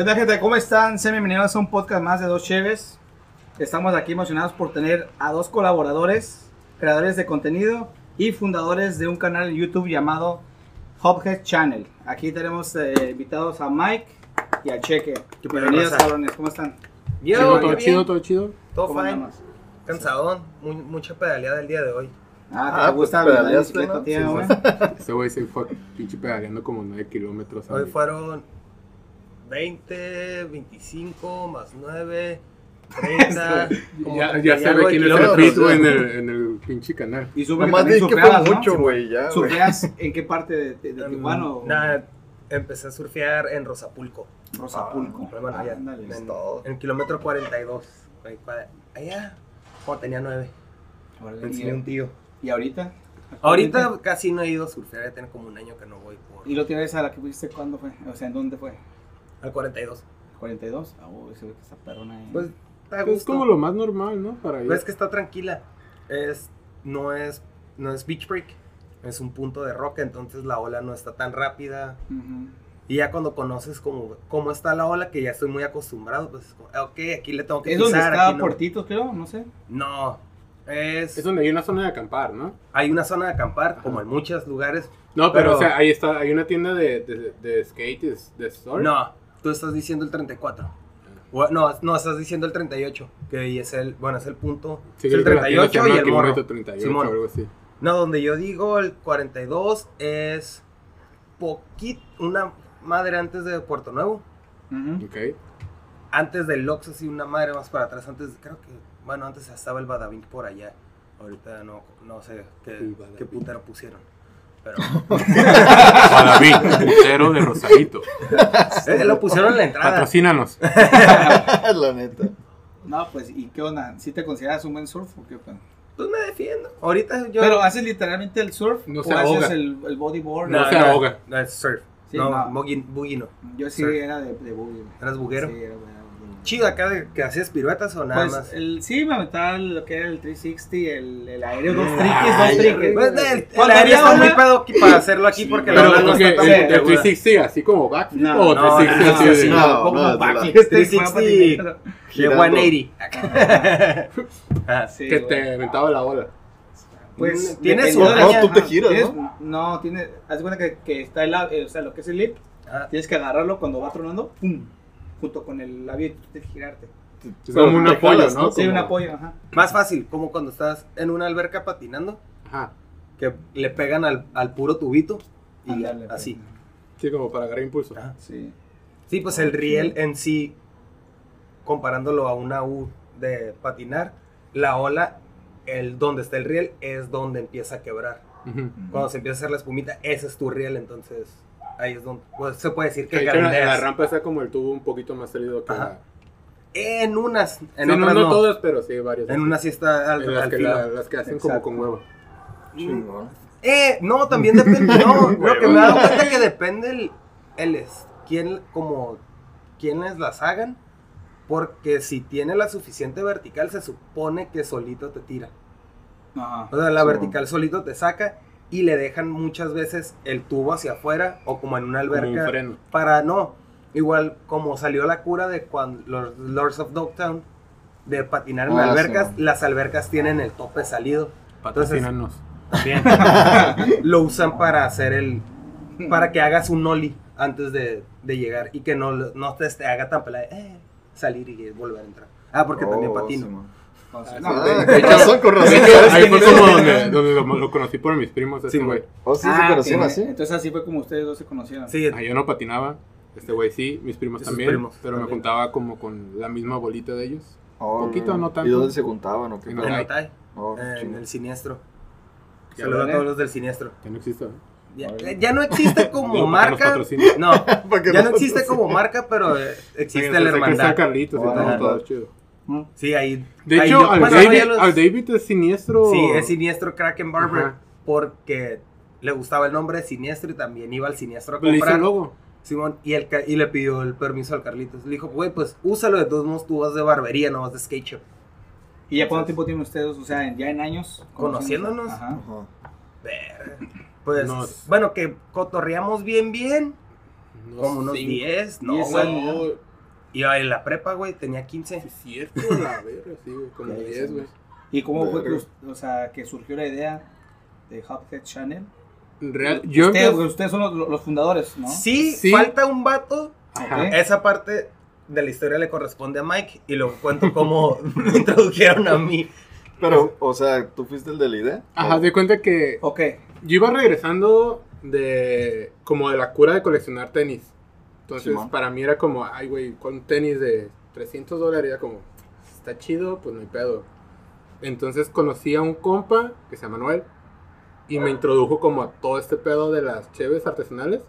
¿Qué tal, gente? ¿Cómo están? Sean bienvenidos a un podcast más de Dos Cheves. Estamos aquí emocionados por tener a dos colaboradores, creadores de contenido y fundadores de un canal en YouTube llamado Hophead Channel. Aquí tenemos eh, invitados a Mike y a Cheque. Bienvenidos, cabrones. ¿Cómo están? Yo, Chido, todo yo chido, bien. todo chido. Todo ¿Cómo fine. andamos? Cansadón. Mu- mucha pedaleada el día de hoy. Ah, ¿te Ah, gusta pues, la pedaleaste, bicicleta, ¿no? tía, Sí, güey? Ese güey se fue pinche pedaleando como 9 kilómetros. Hoy fueron 20, 25 más 9, 30. como Ya, 30 ya y se algo ve de quién es el güey, en el, en el pinche canal. Y sube Nomás que fue ¿no? mucho, güey, ya. güey. ¿Surfeas en qué parte de, de, de Em, Tijuana? Nada, empecé a surfear en Rosapulco. Rosapulco. Pero bueno, allá. Ándale. en, en el kilómetro 42. Ahí, cua- Allá, cuando tenía 9. Órale, Me enseñó un ¿Y, tío. y ahorita? Ahorita casi no he ido a surfear, ya tiene como un año que no voy por. ¿Y lo tienes a la que fuiste cuándo fue? O sea, ¿en dónde fue? Al 42. 42. Ah, uy, se ve que está perrona ahí. Pues, está Pues es como lo más normal, ¿no? Para ir. Pues es que está tranquila. Es, no, es, no es beach break. Es un punto de roca, entonces la ola no está tan rápida. Y ya cuando conoces cómo, cómo está la ola, que ya estoy muy acostumbrado, pues es como, ah, ok, aquí le tengo que Es donde pisar, está aquí no. Creo, no sé. No, es, Es donde hay una zona de acampar, ¿no? hay una zona de acampar, como en muchos lugares. No, pero, Pero- o sea, ahí está, hay una tienda de, de, de skate, de, de surf. No, tú estás diciendo el 34. O- No, no, estás diciendo el 38, que ahí es el, bueno, es el punto. Sí, es el creo que la tienda se 38 y el morro. 38 Simón. o algo así. No, donde yo digo el 42 es poquito, una madre antes de Puerto Nuevo. Ujú. Ok. Antes del Lox, así una madre más para atrás. Antes, creo que, bueno, antes estaba el Badavink por allá. Ahorita no, no sé qué, qué putero pusieron. Pero Guadaví, putero de Rosarito. eh, lo pusieron en la entrada. Patrocínanos. La neta. No, pues, ¿y qué onda? ¿Sí te consideras un buen surf o qué pedo? Pues me defiendo. Ahorita yo. Pero, ¿haces literalmente el surf? No ¿O se haces ahoga. el, el bodyboard? No se ahoga. No, es surf. Sí, no, no. boogie no. Yo sí Surf. era de, de boogie. ¿Eras buguero? Sí, era, de- Chido acá de que hacías piruetas o nada Pues, más. el, sí, me aventaba lo que era el 360, el, el aéreo, dos Ay, triques, dos triques. Pues, el, el Cuando aéreo había está muy pedo para hacerlo aquí porque la ola no está el, tan el puntiaguda. 360 así como backflip No, o no, 360 así no, de... sí, no. Como no, backflip, no. este, 360. fue De Girando. 180. Ah, que te aventaba la ola. Pues tiene su- no, tú te giras, ¿no? No, tiene, haz cuenta que, que está el, eh, o sea, lo que es el lip, ah, tienes que agarrarlo cuando va tronando, pum, junto con el labio y tú tienes que girarte. Es como un te apoyo, jalas, ¿no? Sí, Como- un apoyo, ajá. Más fácil, como cuando estás en una alberca patinando, Ajá. que le pegan al, al puro tubito y Ándale, pues. así. Sí, como para agarrar impulso. Ajá. Sí. Sí, pues el riel en sí, comparándolo a una U de patinar, la ola, el donde está el riel es donde empieza a quebrar. Cuando se empieza a hacer la espumita, ese es tu riel, entonces ahí es donde pues, se puede decir Que que de hecho, la, rampa está como el tubo un poquito más salido que Ajá. la... En unas, en Sí, no, otras no no. todas, pero sí varias. En unas sí está al, En las, al que filo. la- las que hacen como con huevo. Chingón. Eh, no, también depende. No, lo que me he dado cuenta que depende el, el es, quién, como, quiénes las hagan. Porque si tiene la suficiente vertical, se supone que solito te tira. Ajá. O sea, la Sí. vertical solito te saca y le dejan muchas veces el tubo hacia afuera o como en una un alberca. freno. Para no, igual como salió la cura de cuando los Lords of Dogtown de patinar en Ah, albercas, sí. las albercas tienen el tope salido. Patrocínanos. También lo usan para hacer el. para que hagas un ollie antes de, de llegar y que no, no te, te haga tan pelada. Eh, salir y volver a entrar. Ah, porque también Oh, patino. sí, Entonces, Ah, no, de- con hecho- razón, con razón. De hecho, ¿sabes ahí fue como donde, donde lo, lo conocí por mis primos. Este Sí, güey. Oh, sí, Ah, se conocían ok. así. Entonces así fue como ustedes dos se conocieron. Sí, Ah, yo no patinaba. Este güey sí, mis primos también. primos pero me también. juntaba como con la misma bolita de ellos. Oh, Poquito, no tanto. ¿Y dónde se juntaban o qué? En en. Otay, Oh, en chingón. el siniestro. Saludos a todos eh. los del siniestro. Que no existe. ¿no? Ya, ya no existe como Luego, ¿para qué nos marca. No, que ya no existe como marca, pero eh, existe Sí, la o hermandad. Carlitos y todo, todo chido. Sí, ahí. De ahí hecho, yo- al, bueno, David, ya los- al David es siniestro. Sí, es siniestro Kraken Barber. Ajá. Porque le gustaba el nombre de siniestro y también iba al siniestro a Le hizo comprar. el logo. Simón, y, el, y le pidió el permiso al Carlitos. Le dijo, güey, pues úsalo de todos modos, tú vas de barbería, no vas de skate shop. ¿Y ya cuánto tiempo tienen ustedes? O sea, en- ya en años. Conociéndonos. Ajá. Ajá. Ver. Pues, Nos- bueno, que cotorreamos bien, bien. Unos Como unos cinco- 10, no, diez güey. Y en la prepa, güey, tenía 15. Sí, es cierto, la verga, sí, güey, como Ya, ya 10, sé. güey. ¿Y cómo fue que, o sea, que surgió la idea de Hubhead Channel? Real, yo Ustedes, empecé- ustedes son los, los fundadores, ¿no? Sí, Sí. falta un vato. Ajá. Ok. Esa parte de la historia le corresponde a Mike y luego cuento cómo me introdujeron a mí. Pero, o sea, ¿tú fuiste el de la idea? Ajá, de cuenta que Ok. yo iba regresando de como de la cura de coleccionar tenis. Entonces, Simón. para mí era como, ay, güey, con tenis de 300 dólares, era como, está chido, pues no hay pedo. Entonces conocí a un compa que se llama Manuel y me introdujo como a todo este pedo de las cheves artesanales.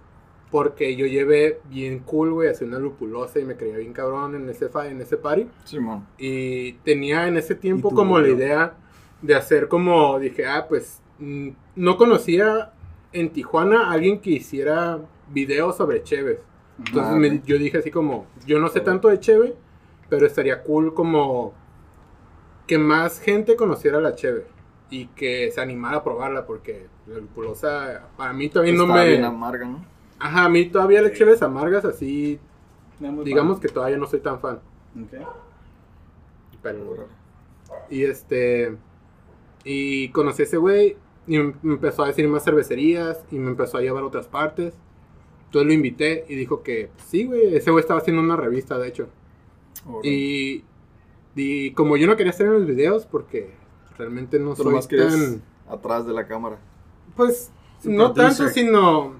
Porque yo llevé bien cool, güey, hacia una lupulosa y me creía bien cabrón en ese, en ese party. Simón. Y tenía en ese tiempo tú, como la idea de hacer como, dije, ah, pues mm, no conocía en Tijuana a alguien que hiciera videos sobre Cheves. Entonces me- yo dije así como, yo no sé tanto de Cheve, pero estaría cool como que más gente conociera la Cheve y que se animara a probarla porque la lupulosa para mí todavía no bien me... amarga, ¿no? Ajá, a mí todavía las Cheves amargas así, No digamos que todavía no soy tan fan. Ok. Pero, Y este. Y conocí a ese güey. Y me me empezó a decir más cervecerías. Y me empezó a llevar a otras partes. Entonces lo invité y dijo que pues, sí, güey. Ese güey estaba haciendo una revista, de hecho. Y. Y como yo no quería estar en los videos porque realmente no soy querías tan. atrás de la cámara. Pues no tanto, sino.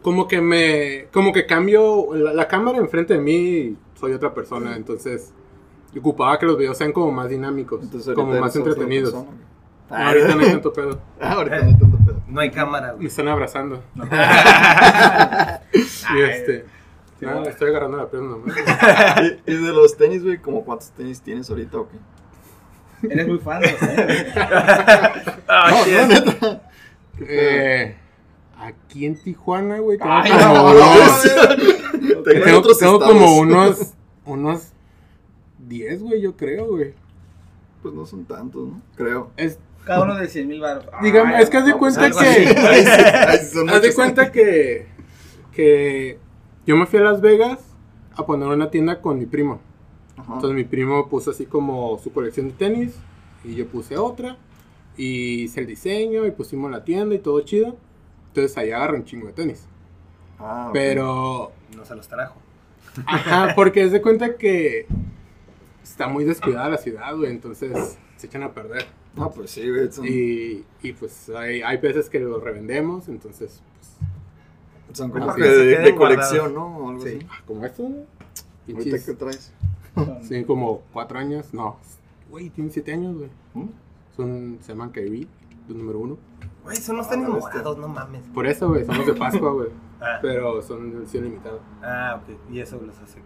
Como que me. Como que cambio. La, la cámara enfrente de mí. Soy otra persona. Entonces. Ocupaba que los videos sean como más dinámicos. Entonces, como más entretenidos. Ah, ahorita no hay tanto pedo. Ah, ahorita no hay tanto pedo. No hay cámara, Me güey. están abrazando. Y este. No, estoy agarrando la pierna nomás. ¿Y, y de los tenis, güey, como cuántos tenis tienes ahorita o qué? Eres muy fan de los tenis. No. Eh, aquí en Tijuana, güey. Tengo Ay, como no, unos, Tengo en tengo, otros tengo estados. como unos. Unos 10, güey, yo creo, güey. Pues no son tantos, ¿no? Creo. Es, Cada uno de 100 mil baros. digamos, es que haz de no, cuenta que. Haz de cuenta que. Que. Yo me fui a Las Vegas a poner una tienda con mi primo. Ajá. Entonces mi primo puso así como su colección de tenis y yo puse otra y hice el diseño y pusimos la tienda y todo chido. Entonces ahí agarré un chingo de tenis. Ah. Pero, No se los trajo. ajá, porque es de cuenta que está muy descuidada la ciudad, güey, entonces se echan a perder. Ah, pues sí, güey. Son, Y, y pues hay, hay veces que los revendemos, entonces, pues, son como que de, de colección. ¿no? O algo sí, así. ah, como esto, ¿Ahorita qué traes? sí, como cuatro años, no, güey, tiene siete años, güey. ¿Mm? Son, se llaman KB, el número uno. Güey, son los tenis Ah, bestia. morados, no mames. Por eso, güey, somos de Pascua, güey. Ah, Pero son edición limitada. ah, ok. Y eso los hace.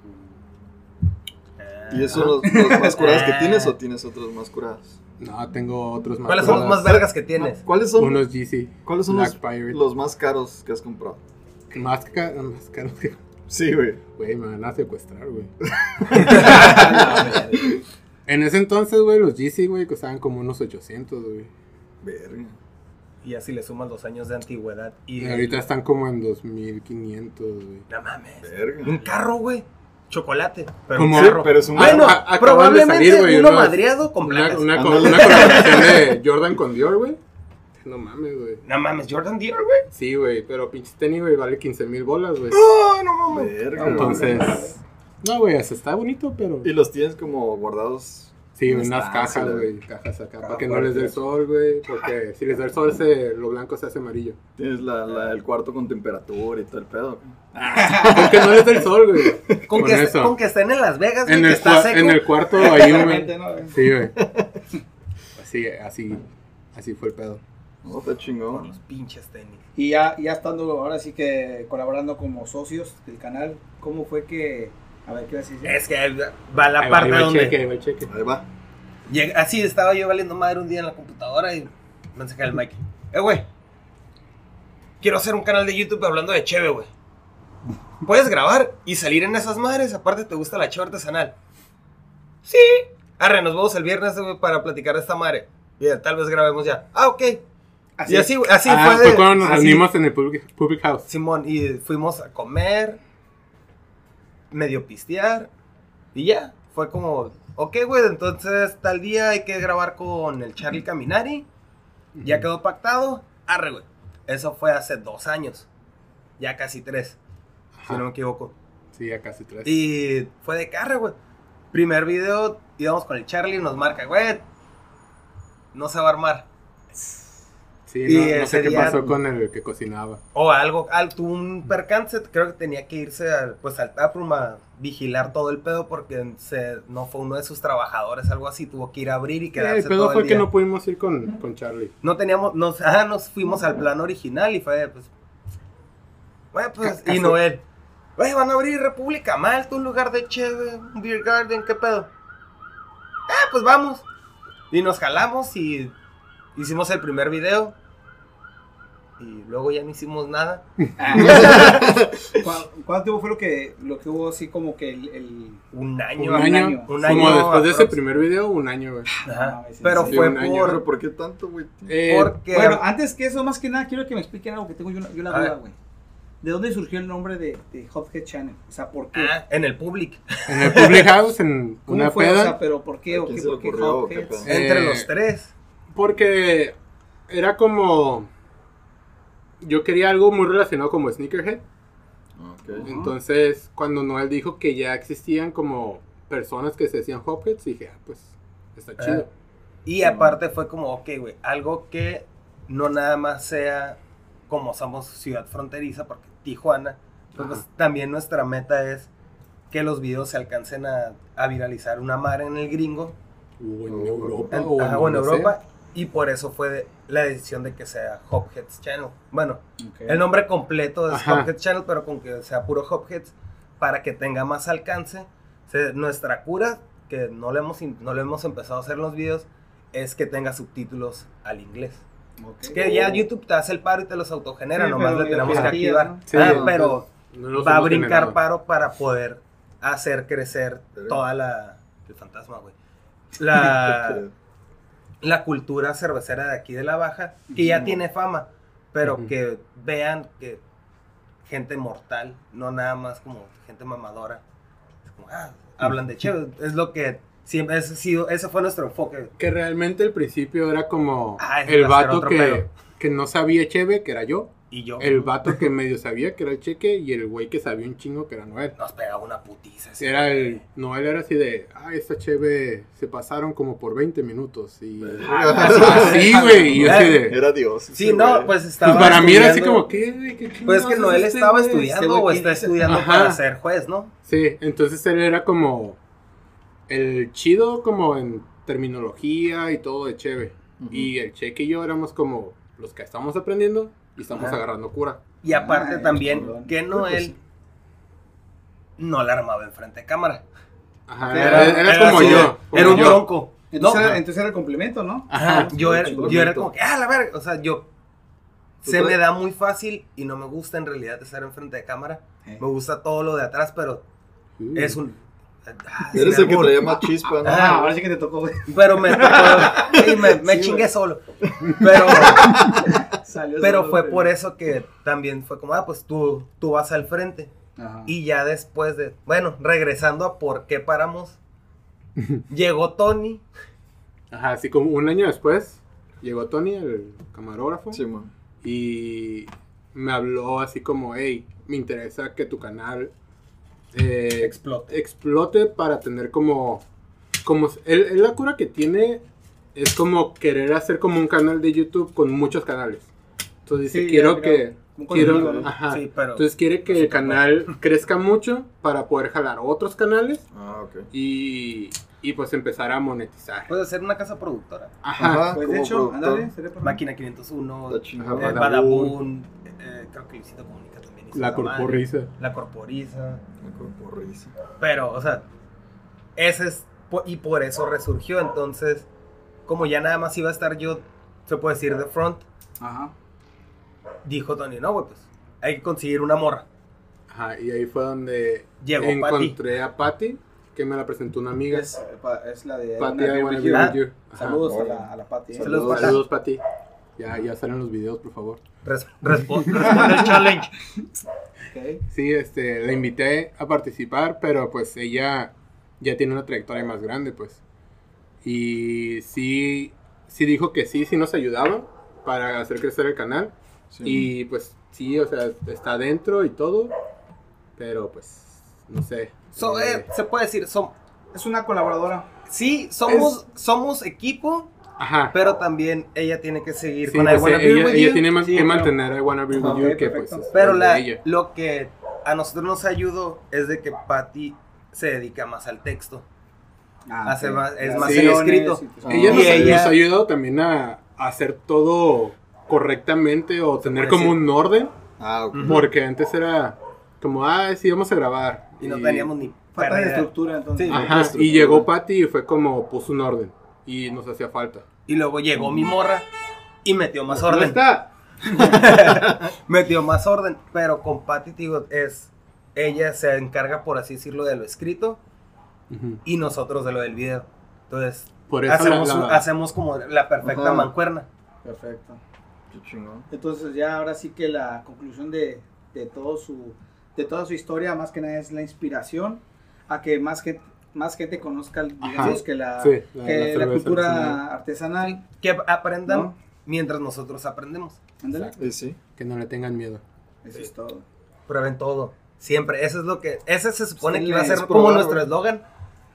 Ah. ¿Y esos son los, los más curados que tienes o tienes otros más curados? No, tengo otros más. ¿Cuáles son los más vergas que tienes? ¿Cuáles son, Unos GC. ¿cuáles son los, Black Pirate. los más caros que has comprado? Más, ca- más caros que. Sí, güey. Güey, me van a secuestrar, güey. En ese entonces, güey, los GC, güey, costaban como unos 800, güey. Verga. Y así le sumas los años de antigüedad. Y Y ahorita están como en 2500, güey. No mames. Verga. Un carro, güey. Chocolate. Pero Como- un carro. pero es un- Bueno, A- acaban de probablemente salir, uno madreado con Una, placas. una, Ándale. una colaboración de Jordan con Dior, güey. No mames, güey. No mames, Jordan Dior, güey. Sí, güey, pero pinche tenis, güey, vale 15 mil bolas, güey. No, no mames. Verga. Entonces, no, güey, hasta está bonito, pero. Y los tienes como guardados. Sí, ¿Dónde unas cajas, güey, cajas acá, para que no les dé el sol, güey, porque si les da el sol, se, lo blanco se hace amarillo. Tienes la, la- el cuarto con temperatura y todo el pedo. Porque no les da el sol, güey. Con, Con con que estén en Las Vegas, güey, En el, está cua- seco. en el cuarto ahí, güey. ¿no? Sí, güey. Así, así, así fue el pedo. No, está Con chingón. los pinches tenis. Y ya, ya estando ahora sí que colaborando como socios del canal, ¿cómo fue que... A ver, ¿qué vas a decir? Es que va la Ahí va, parte ahí va el donde... cheque, ahí va el cheque. Ahí va. Llega- así estaba yo valiendo madre un día en la computadora y me saca el mic. Eh, güey. Quiero hacer un canal de YouTube hablando de cheve, güey. ¿Puedes grabar y salir en esas madres? Aparte, ¿te gusta la cheve artesanal? Sí. Arre, nos vemos el viernes güey, para platicar de esta madre. Y tal vez grabemos ya. Ah, ok. y así, así ah, fue fue cuando nos así- reunimos en el public, public house. Simón, y fuimos a comer. Medio pistear y ya. Fue como, ok, güey, entonces tal día hay que grabar con el Charlie Caminari. Ya quedó pactado. Arre, güey. Eso fue hace dos años. Ya casi tres, si no me equivoco. Sí, ya casi tres. Y fue de carre, güey. Primer video, íbamos con el Charlie, nos marca, güey. No se va a armar. Sí, y no, no sé qué día- pasó con el que cocinaba. O algo, al, tuvo un percance, creo que tenía que irse al, pues, al taproom a vigilar todo el pedo porque se, no fue uno de sus trabajadores, algo así, tuvo que ir a abrir y Sí, quedarse el pedo todo fue el que no pudimos ir con, con Charlie. No teníamos, nos, ah, nos fuimos al plan original y fue, pues, bueno, pues, y Noel, güey, van a abrir República Malta, un lugar de cheve, un beer garden, ¿qué pedo? Ah, pues vamos. Y nos jalamos y hicimos el primer video. Y luego ya no hicimos nada. ¿Cuál- ¿Cuánto tiempo fue lo que, lo que hubo así como que el... el- Un año. Un un año. Como después de ese primer video, un año, güey. Ajá. Sí, Pero sí, fue un año, por... Pero ¿por qué tanto, güey? Eh, Porque... Bueno, antes que eso, más que nada, quiero que me expliquen algo que tengo yo, yo la duda, güey. ¿De dónde surgió el nombre de, de Hophead Channel? O sea, ¿por qué? Ah, en el public. en el Public House, en ¿Cómo una fue? O peda. sea, pero ¿por qué? ¿A ¿O qué? ¿Por qué ocurrió o qué Hopheads? pedo? Entre Eh, los tres. Porque era como. Yo quería algo muy relacionado como Sneakerhead. Ok. Entonces, cuando Noel dijo que ya existían como personas que se decían Hopheads, dije, ah, pues está Ah. chido. Y aparte fue como, ok, güey, algo que no nada más sea como somos ciudad fronteriza, porque Tijuana, pues, Ajá. pues, también nuestra meta es que los videos se alcancen a, a viralizar una mar en el gringo, O en. Europa. en, o ajá, o en Europa, y por eso fue de- la decisión de que sea Hopheads Channel. Bueno, el nombre completo es. Hopheads Channel, pero con que sea puro Hopheads para que tenga más alcance. Se- nuestra cura, que no le, hemos, no le hemos empezado a hacer en los videos, es que tenga subtítulos al inglés. Ok. Que ya YouTube te hace el paro y te los autogenera, Sí, nomás pero le tenemos que activar. ¿no? Sí, Ah, pero no va a brincar generado. paro para poder hacer crecer Pero- toda la... El fantasma, güey. La, la cultura cervecera de aquí de la Baja, que ya tiene fama, pero que vean que gente mortal, no nada más como gente mamadora. Como, ah, hablan de chévere. Es lo que siempre, ha sido- ese fue nuestro enfoque. Que realmente al principio era como Ah, el vato que, que no sabía Cheve, que era yo. Y yo El vato que medio sabía, que era el Cheque. Y el güey que sabía un chingo, que era Noel. nos pegaba una putiza. ese Era güey. el. Noel era así de. Ah, esta Cheve se pasaron como por 20 minutos. Y. Así, güey. Y yo así de. Era Dios. Sí, no, güey. pues estaba. Pues para mí era así estudiando- como, ¿qué, güey? ¿Qué Pues es que Noel este estaba güey? estudiando Este güey o está estudiando Ajá. para ser juez, ¿no? Sí, entonces él era como. El chido, como en terminología y todo de Cheve. Y el Cheque y yo éramos como los que estamos aprendiendo y estamos Ajá. agarrando cura. Y aparte Ay, también chingón. que Noel no la armaba enfrente de cámara. Ajá, era, era- era era como así yo. como Era un yo. tronco. Entonces, No, era, entonces era el complemento, ¿no? Ajá, yo era, yo era como que, ah, la verga, o sea, yo ¿Tú se te- me da muy fácil y no me gusta en realidad estar enfrente de cámara. Eh. Me gusta todo lo de atrás, pero Sí. es un... ah, Eres el que traía más chispa, ¿no? Ah, ahora sí que te tocó, güey. Pero me tocó- sí, me, me Sí, chingué güey. solo. Pero, pero fue por eso que también fue como, ah, pues tú, tú vas al frente. Ajá. Y ya después de, bueno, regresando a por qué paramos, llegó Tony. Ajá, así como un año después llegó Tony, el camarógrafo, Sí, man. y me habló así como, hey, me interesa que tu canal eh, Explote. explote para tener como, como, él, él la cura que tiene es como querer hacer como un canal de YouTube con muchos canales. Entonces dice, Sí, quiero que, quiero, contenido, ¿no? ajá, Sí, pero entonces quiere que el canal crezca mucho para poder jalar otros canales Ah, ok. y, y pues empezar a monetizar. puede ser una casa productora. Ajá. Ajá. Pues de hecho, productor. ándale, sería por- Máquina 501, Está chingón. Ajá, eh, Badabun. Badabun, eh, creo que Luisito Comunica también hizo La esa madre. corporiza. La corporiza. Me corporriza. Pero, o sea, ese es, y por eso resurgió. Entonces, como ya nada más iba a estar yo, se puede decir, de front, Ajá. dijo Tony, no, güey, pues hay que conseguir una morra. Ajá, y ahí fue donde Llegó Patty. encontré a Patty, que me la presentó una amiga. Es, es la de Patty, I wanna be You. With you. Ajá. Saludos a la, a la Pati. ¿eh? Saludos, Saludos. Patty. Saludos, Patty. Ya, ya salen los videos, por favor. Res- respo- responde el challenge. Sí, este, la invité a participar, pero pues ella ya tiene una trayectoria más grande, pues. Y sí, sí dijo que sí, sí nos ayudaba para hacer crecer el canal. Sí. Y pues sí, o sea, está dentro y todo, pero pues, no sé. So, Eh, eh, se puede decir, som- Es una colaboradora. sí, somos, somos equipo, Ajá. pero también ella tiene que seguir Sí, con I pues, Wanna eh, Be ella, With ella You. tiene más Sí, que claro. mantener I Wanna Be With Ok, You, que pues perfecto. es- Pero es la, lo que a nosotros nos ayudó es de que Patty se dedica más al texto. Ah, Hace ok. más- es más secciones escrito. y. Ella Y nos, ella- nos ha ayudado también a, a hacer todo correctamente o tener como decir. un orden, Ah, ok. Ujú. porque antes era como, ah, sí, vamos a grabar. Y no teníamos ni Falta de estructura, entonces. Sí. Ajá, estructura. y llegó Patty y fue como, puso un orden. Y nos hacía falta. Y luego llegó mi morra y metió más ¿No orden. está? metió más orden. Pero con Patty, digo, es. Ella se encarga, por así decirlo, de lo escrito Ujú. y nosotros de lo del video. Entonces, Por eso hacemos, la- un- la- hacemos como la perfecta Ajá. mancuerna. Perfecto. Qué chingón. Entonces ya ahora sí que la conclusión de, de todo su de toda su historia más que nada es la inspiración a que más gente más gente conozca digamos Ajá. que la Sí, la- que la la, cultura artesanal. artesanal, Que aprendan ¿no? mientras nosotros aprendemos. Exacto. Y sí. que no le tengan miedo. Eso es todo. Prueben todo. Siempre. Eso es lo que. Ese se supone Sí, que iba a ser probar, como nuestro eslogan.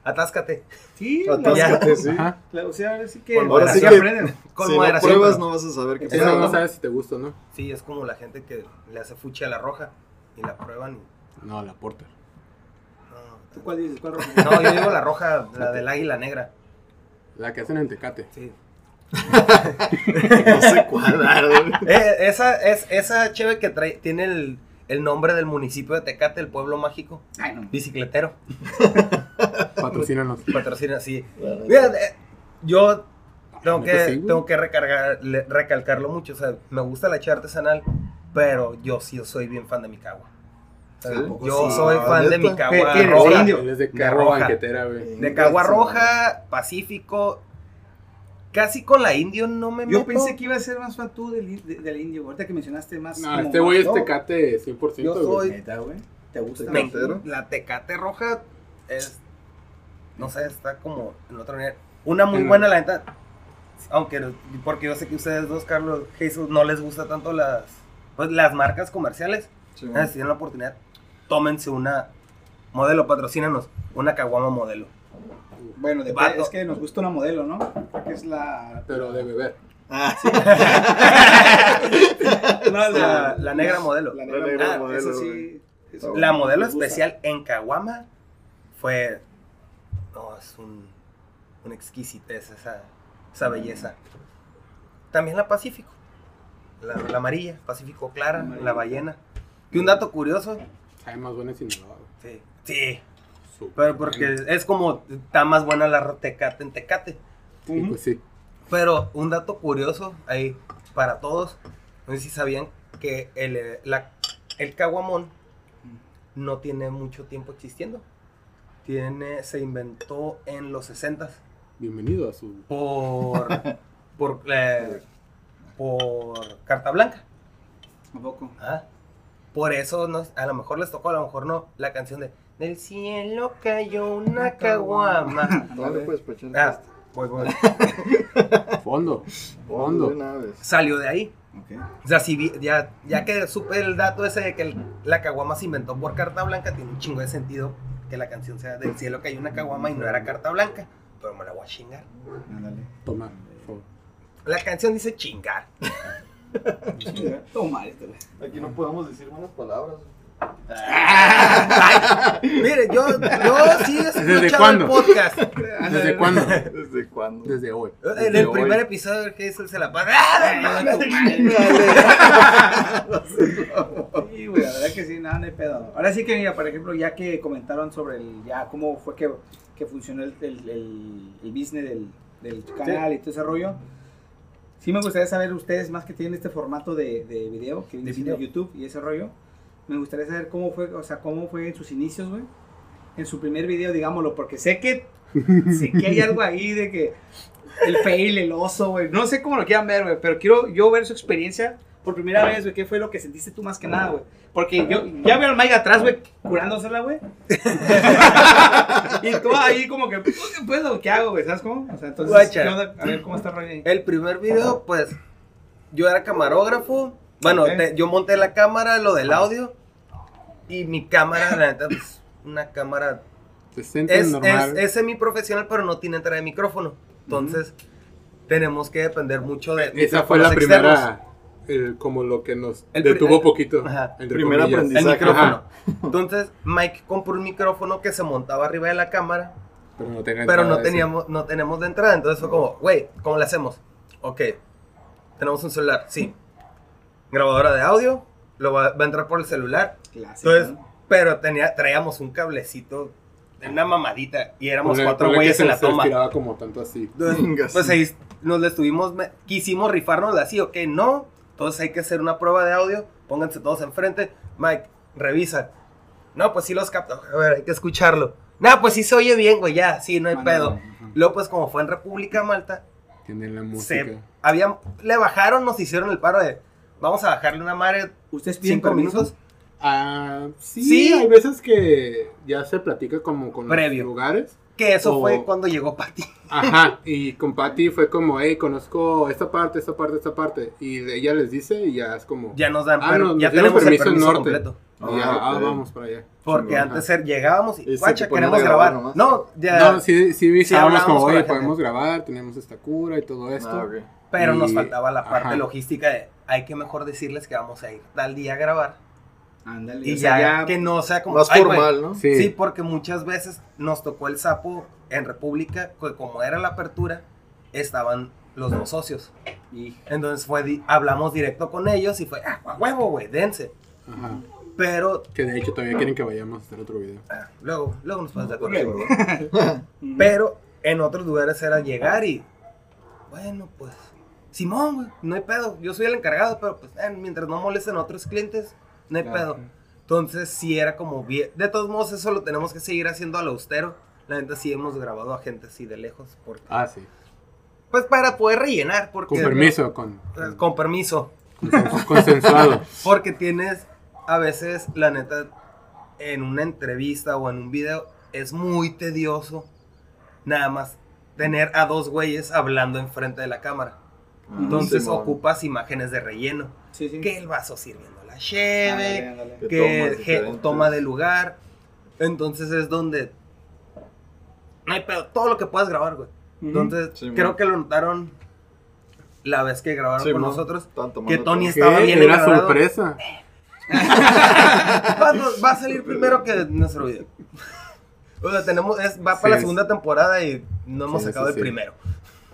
Atáscate. Sí, Atáscate, sí. Ajá. o sea, ahora sí que Con Ahora sí que- aprenden. Con si no moderación. pruebas, pero- no vas a saber qué Sí, pedo, no, no ¿no? sabes si te gusta o no. Sí, es como la gente que le hace fuchi a la roja y la prueban y. No, la porter. ¿Tú cuál dices? ¿Cuál roja? No, no yo digo la roja, la del águila negra. La que hacen en Tecate. Sí. No sé cuál. Eh, esa es esa cheve que trae, tiene el, el nombre del municipio de Tecate, el pueblo mágico. Ay, no. Bicicletero. Patrocínanos. Patrocina. Mira, eh, yo tengo que, sí, tengo que recargar, le- recalcarlo mucho. O sea, me gusta la cheve artesanal, pero yo sí soy bien fan de mi cagua. O sea, ¿Sí? yo Sí. soy Ah, fan de ¿neta? mi cagua ¿Qué tienes, roja. indio? Él es de De carro roja. banquetera, güey. De cagua Sí. roja, pacífico. Casi con la indio no me Yo meto. pensé que iba a ser más fan tú del, de- del indio, ahorita que mencionaste más. No, como este güey es Tecate 100%. Yo güey. soy- Neta, güey. ¿Te gusta? Me- la tecate roja es. No sé, está como en otro nivel. Una muy En- buena, la neta. Aunque, porque yo sé que ustedes dos, Carlos, Jesús, no les gusta tanto las, pues, las marcas comerciales. Sí. Ah, Si tienen la oportunidad, tómense una modelo, patrocínanos, una caguama modelo. Bueno, de Vato. es que nos gusta una modelo, ¿no? Que es la. Pero de beber. Ah, No, La, la negra modelo. La La negra modelo. Eso sí. eso La modelo especial en caguama fue. No, es un. Una exquisitez esa, esa belleza. También la Pacífico. La, la amarilla, Pacífico Clara, La ballena. Que un dato curioso. Sabe más buena sin. Sí. Sí. Pero porque buena. es como. Está más buena la tecate en tecate. Sí, pues sí. Pero un dato curioso ahí para todos. No sé si sabían que el, la- el caguamón no tiene mucho tiempo existiendo. Tiene, se inventó en los 60 Bienvenido a su. por, por, eh, por carta blanca. ¿A poco? Ah, Por eso no- a lo mejor les tocó, a lo mejor no, la canción de Del cielo cayó una caguama. Dale, pues, Ah, voy, voy. Fondo. Fondo. vez. Salió de ahí. Ok. O sea, si vi- ya, ya que supe el dato ese de que el- la caguama se inventó por carta blanca, tiene un chingo de sentido que la canción sea del cielo que hay una caguama y no era carta blanca. Pero me la voy a chingar. Ándale. Toma, por favor. La canción dice chingar. Chinga. Toma güey. Aquí no podemos decir buenas palabras. Mire, yo, yo sí he ¿Desde escuchado cuándo? el podcast. ¿Desde cuándo? ¿Desde cuándo? Desde hoy. En Desde el hoy. primer episodio del Hazel se la pasa. ¡Ah! Sí, güey, la verdad que sí, nada, no hay pedo. Ahora sí que, mira, por ejemplo, ya que comentaron sobre el, ya cómo fue que, que funcionó el, el, el, el business del, del canal y todo ese rollo, sí me gustaría saber ustedes, más que tienen este formato de, de video, que viene De. YouTube y ese rollo, me gustaría saber cómo fue, o sea, cómo fue en sus inicios, güey. en su primer video, digámoslo, porque sé que, sé que hay algo ahí de que el fail, el oso, güey. No sé cómo lo quieran ver, güey, pero quiero yo ver su experiencia por primera vez, güey. ¿Qué fue lo que sentiste tú más que nada, güey? Porque yo ya veo al Mike atrás, güey, curándosela, güey. y tú ahí como que, pues, pues, ¿qué hago, güey? ¿Sabes cómo? O sea, entonces. A ver cómo está ahí. El primer video, pues, yo era camarógrafo. Bueno, Ok. te- yo monté la cámara, lo del audio. Y mi cámara, la neta, pues, una cámara. Se Es, normal. es, es semi-profesional, pero no tiene entrada de micrófono. Entonces, tenemos que depender mucho de. Esa fue la externos. primera, el- como lo que nos El detuvo el- poquito. Ajá. entre Primer comillas. aprendizaje. El micrófono. Entonces, Mike compró un micrófono que se montaba arriba de la cámara, Pero no, tenía pero entrada no ese. teníamos, no tenemos de entrada. Entonces fue como, güey, ¿cómo le hacemos? Ok, tenemos un celular, sí. Grabadora de audio, lo va, va a entrar por el celular. Clásico, Entonces, pero tenía, traíamos un cablecito, una mamadita, y éramos Ponle- cuatro güeyes en la se toma. como tanto así. Entonces, pues ahí nos la estuvimos, me- quisimos rifarnos así, ok, no. Entonces hay que hacer una prueba de audio, pónganse todos enfrente. Mike, revisa. No, pues sí los capto. A ver, hay que escucharlo. No, pues sí se oye bien, güey, ya, sí, no hay pedo. Luego, pues como fue en República Malta, Tienen la música. se, habían, le bajaron, nos hicieron el paro de, vamos a bajarle una madre ¿Ustedes piden cinco permiso? minutos. Ah, sí, Sí. hay veces que ya se platica como con Previo. los lugares. Que eso O- fue cuando llegó Patty. Ajá, y con Patty fue como, hey, conozco esta parte, esta parte, esta parte. Y ella les dice y ya es como... Ya nos dan, Ah, per- no, ya tenemos el permiso en permiso norte. completo. y ya, Ah, ah, ok. vamos para allá. Porque Simón, antes llegábamos y, guacha, queremos grabar grabar. No, ya. No, sí, sí avisábamos hablamos como, oye, la gente. podemos grabar, tenemos esta cura y todo esto. Ah, ok. Pero nos Y- faltaba la parte ajá. logística de hay que mejor decirles que vamos a ir tal día a grabar. Ándale. Y o sea, ya, que no sea como Más formal, ¿no? Sí, Sí, porque muchas veces nos tocó el sapo en República, que como era la apertura, estaban los dos socios. Y Entonces fue di- hablamos directo con ellos y fue, ah, a huevo, güey, dense. Ajá. Pero Que de hecho todavía quieren que vayamos a hacer otro video. ah, luego, luego nos correo. ¿verdad? Pero en otros lugares era llegar y, bueno, pues, Simón, güey, no hay pedo. Yo soy el encargado, pero pues, eh, mientras no molesten a otros clientes, no hay Claro. pedo. Entonces, sí era como bien. De todos modos, eso lo tenemos que seguir haciendo a lo austero. La neta, sí hemos grabado a gente así de lejos. Porque, Ah, sí. pues para poder rellenar. Porque, Con permiso, con, Eh, Con permiso. con- consensuado. Porque tienes, a veces, la neta, en una entrevista o en un video, es muy tedioso nada más tener a dos güeyes hablando enfrente de la cámara. Ah, Entonces ocupas imágenes de relleno. Sí, sí. Que el vaso sirviendo la cheve, ándale. Que diferentes. toma de lugar. Entonces es donde... No hay pedo, todo lo que puedas grabar, güey. Entonces creo que lo notaron la vez que grabaron con nosotros. Que Tony todo. es- Estaba ¿Qué? bien Era engranados. sorpresa. va, va a salir primero que nuestro video. O sea, tenemos, es, va Sí, para la segunda temporada y no hemos Sí, sacado sí, el sí. primero.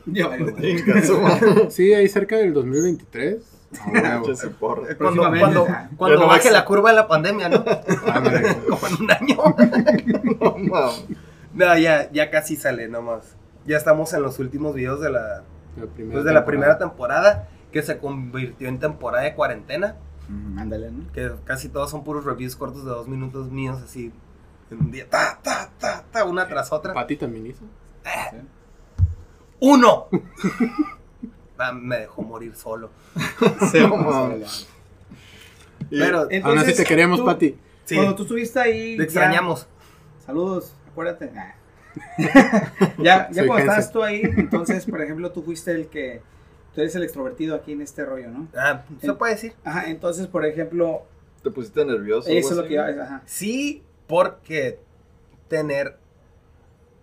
Ya valió. Sí, ahí cerca del 2023. Ah, huevo. Pinche porra. Cuando, cuando, Ah, cuando no baje la curva de la pandemia, ¿no? Ándale. Como en un año. No. No, ya, ya casi sale nomás. Ya estamos en los últimos videos de la, La primera pues, de la primera temporada. que se convirtió en temporada de cuarentena, Mm, Ándale, ¿no? que casi todos son puros reviews cortos de dos minutos míos, así, en un día, ta, ta, ta, ta, una tras otra. Pati también hizo. ¡Uno! Ah, me dejó morir solo. Y- Pero, Aún así Entonces, te queremos, tú- Pati. sí, Cuando tú estuviste ahí. te ya- extrañamos. Saludos, acuérdate. Nah. ya ya Soy cuando estabas tú ahí, entonces, por ejemplo, tú fuiste el que. Tú eres el extrovertido aquí en este rollo, ¿no? Ah, ¿Se puede decir? Ajá, entonces, por ejemplo, ¿Te pusiste nervioso? eso es lo que iba. Ajá. Sí, porque tener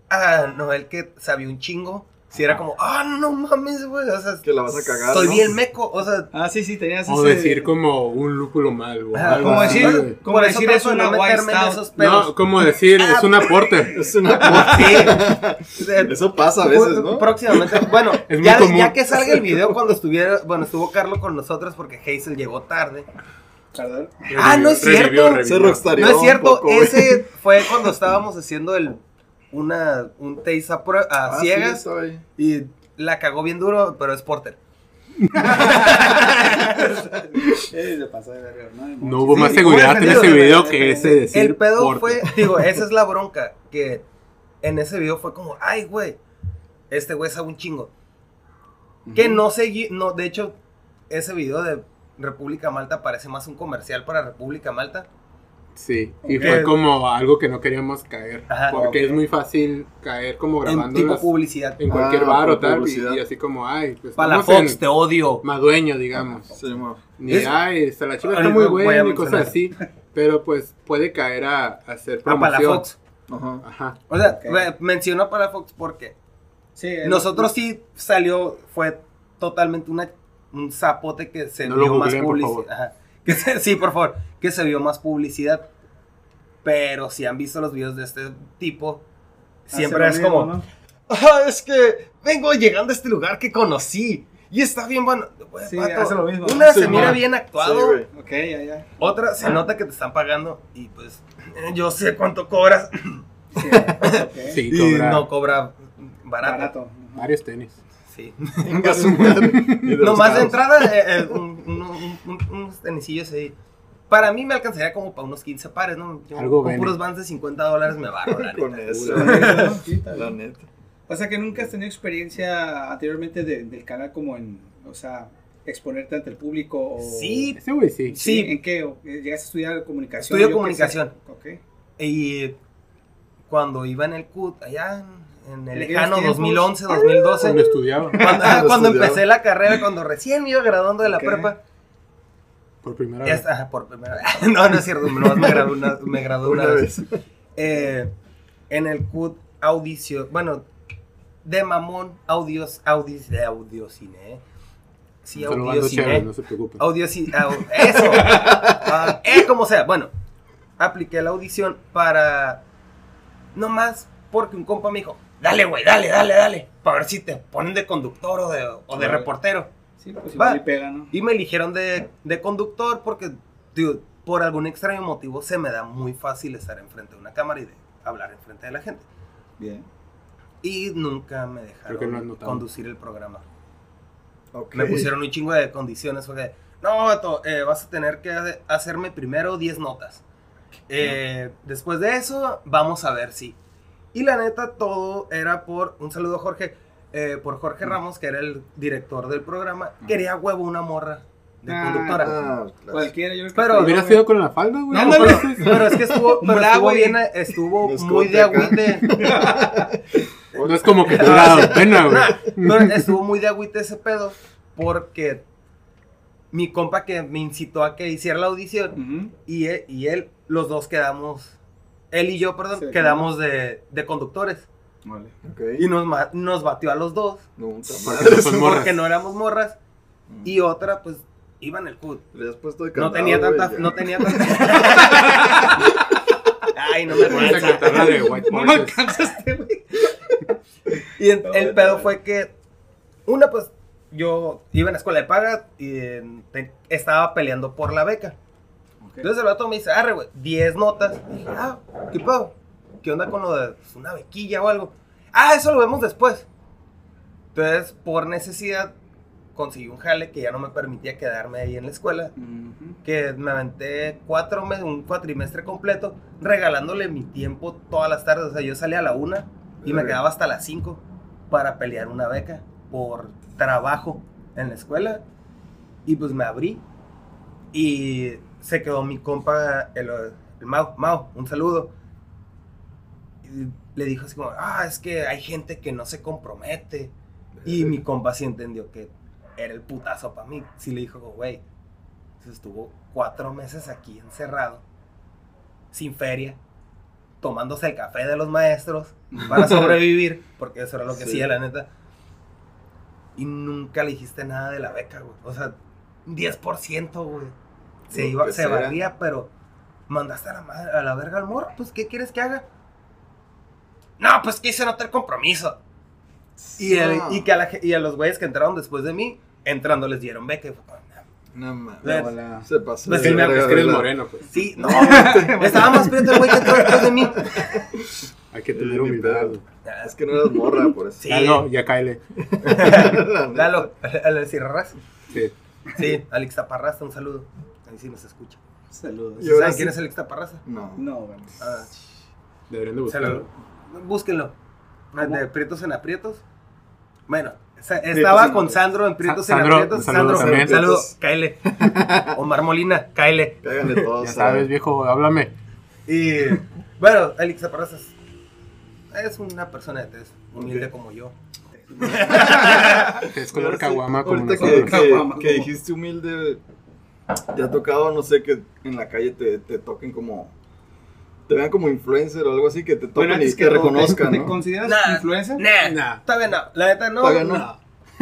a Noel que sabía un chingo, si era como, ah, no mames, güey, o sea, Que la vas a cagar, Soy ¿no? bien meco, o sea, Ah, sí, sí, tenías O ese- decir como un lúpulo mal. algo Como decir, güey. como por decir es una meterme en esos. No, como decir, Ah, es un aporte. Es una porra. Sí. Eso pasa a veces, ¿no? Próximamente, bueno, Es ya, ya que salga el video cuando estuviera, bueno, estuvo Carlos con nosotros porque Hazel llegó tarde. Perdón. Ah, no es cierto. revivió. Se rockstarió No es un cierto, poco, güey. ese fue cuando estábamos haciendo el una un taste a, a Ah, ciegas y la cagó bien duro, pero es porter. ¿no? Hubo más seguridad en ese video que ese decir. El pedo fue, digo, esa es la bronca, que en ese video fue como, ay, güey, este güey sabe un chingo. Que no seguí, no, de hecho, ese video de República Malta parece más un comercial para República Malta. Sí, y fue como algo que no queríamos caer. Ajá. porque es muy fácil caer como En grabando tipo las- publicidad. en cualquier Ah, bar o tal. Y, así como, ay, pues Para la Fox, en te odio. Madueño, digamos. Sí. Ni, Es- ay, esta la chiva está muy buena y cosas así. Pero pues puede caer a, a hacer Ah, para la promoción. Fox. Ajá. Ajá. O sea, Ok. me- menciono para Fox porque Sí, el- nosotros sí salió, fue totalmente una, un zapote que se No lo vio más por publicidad. favor. Ajá. Que se- sí, por favor, que se vio más publicidad. Pero si han visto los videos de este tipo, siempre es mismo, como, ¿no? ah, es que vengo llegando a este lugar que conocí. Y está bien bueno. Sí, hace lo mismo. Una Sí, se mira man. bien actuado. ya, ya. otra se nota que te están pagando. Y pues, yo sé cuánto cobras. Sí, ok. Sí, Y cobra no cobra barato. Barato. varios tenis. Sí. Nomás de entrada, eh, eh, un- un- un- un- unos tenisillos ahí. Para mí me alcanzaría como para unos 15 pares, ¿no? Yo Algo con Bene. puros vans de 50 dólares me barro, la Con neta. eso. La neta. O sea que nunca has tenido experiencia anteriormente de- del canal como en, o sea, exponerte ante el público o... Sí, Ese güey sí. Sí. ¿En qué? ¿O, eh, ¿Llegaste a estudiar comunicación? Estudio comunicación. Ok. y cuando iba en el CUT, allá en, en el ¿En lejano aquellos 2011, Cuando 2012, estudiaba cuando, ah, cuando estudiaba. empecé la carrera, cuando recién me iba graduando de la prepa, por primera vez. está, ajá, por primera vez. No, no es cierto, nomás me gradué una, me gradué una Una vez. vez. eh, en el CUT audición, bueno, de mamón, audios, audios, de audiocine, ¿eh? Sí, audiocine. chévere, no se preocupen. Audiocine, au- eso. Ah, eh, como sea, bueno, apliqué la audición para, no más porque un compa me dijo, dale, güey, dale, dale, dale, para ver si te ponen de conductor o de, o de reportero. Sí, pues igual y pega, ¿no? Y me eligieron de, de conductor porque, digo, por algún extraño motivo se me da muy fácil estar enfrente de una cámara y de hablar enfrente de la gente. Bien. Y nunca me no dejaron conducir el programa. Me pusieron un chingo de condiciones. Fue que, no, vato, eh, vas a tener que hace- hacerme primero 10 notas. Eh, después de eso, vamos a ver si. Y la neta, todo era por. Un saludo a Jorge. Eh, por Jorge Ramos, que era el director del programa. Quería huevo una morra de Ah, conductora. Ah, claro. Cualquiera, yo creo que Pero- Hubiera sido con la falda, güey. No, ¿no pero, pero es que estuvo, pero estuvo bien, estuvo muy de agüite. No es como que te hubiera dado pena, güey. Pero estuvo muy de agüite ese pedo porque mi compa que me incitó a que hiciera la audición Ujú. y él, y él los dos quedamos, él y yo, perdón, Sí, quedamos de, de conductores. Vale. Ok. Y nos, nos batió a los dos No, puta Porque no porque no éramos morras Mm. y otra pues iba en el CUT. Le has puesto de No candado, tenía tanta, ya. no tenía tanta... Ay, no me alcanza. de White No me Horses. alcanza este, güey. Y el, No, el no, pedo no. fue que, una, pues, yo iba en la escuela de paga y eh, te- estaba peleando por la beca. Ok. Entonces el vato me dice, arre, güey, 10 notas. Y dije, ah, ¿qué pedo? ¿Qué onda con lo de una bequilla o algo? Ah, eso lo vemos después. Entonces, por necesidad, conseguí un jale que ya no me permitía quedarme ahí en la escuela. Que me aventé cuatro meses, un cuatrimestre completo, regalándole mi tiempo todas las tardes. O sea, yo salía a la una y me quedaba hasta las 5 para pelear una beca por trabajo en la escuela. Y pues me abrí y se quedó mi compa, el, el Mau, Mau, un saludo. Le dijo así como, ah, es que hay gente que no se compromete. Y mi compa sí entendió que era el putazo para mí. Sí le dijo, güey, se estuvo cuatro meses aquí encerrado, sin feria, tomándose el café de los maestros para sobrevivir, porque eso era lo que Sí. hacía, la neta. Y nunca le dijiste nada de la beca, güey. O sea, 10%, güey. Se, iba, que se barría, pero mandaste a la, madre, a la verga al morro. Pues, ¿qué quieres que haga? No, pues que se nota el compromiso. Y, el- No. y que a, la y a los güeyes que entraron después de mí, entrando les dieron beca. Y fue como, "No". No mames. Se pasó. Pues sí, me- Es que eres moreno, pues. Sí, no, estaba más prieto el güey que entró después de mí. Hay que tener mi humildad. Es que no eras morra, por eso. Sí. Ya no, ya cáele. La neta. Lalo, Alex Cirrarras. Sí. Sí, Alex Taparrasta, un saludo. Ahí sí nos escucha. Saludos. ¿Saben sí. quién es Alex Taparrasa? No. No, güey. Ah, Deberían de buscarlo. saludo. Búsquenlo. ¿Cómo? De Prietos en Aprietos. Bueno, estaba en con. Sandro en Prietos Sa- en Sandro, Aprietos. Sandro, también. saludo, cáele. Omar Molina, cáele. Cáiganle todos. Ya sabes, viejo, háblame. Y bueno, Alex Taparrasa es, una persona de humilde como yo. Es color caguama como Ahorita que, dijiste humilde, te ha tocado, no sé, que en la calle te, te toquen como. Te vean como influencer o algo así, que te toquen Bueno, y te que todo, reconozcan, ¿te, ¿no? ¿Te consideras Nah, influencer? Nah, Nah. todavía no. La neta no. Todavía no. no.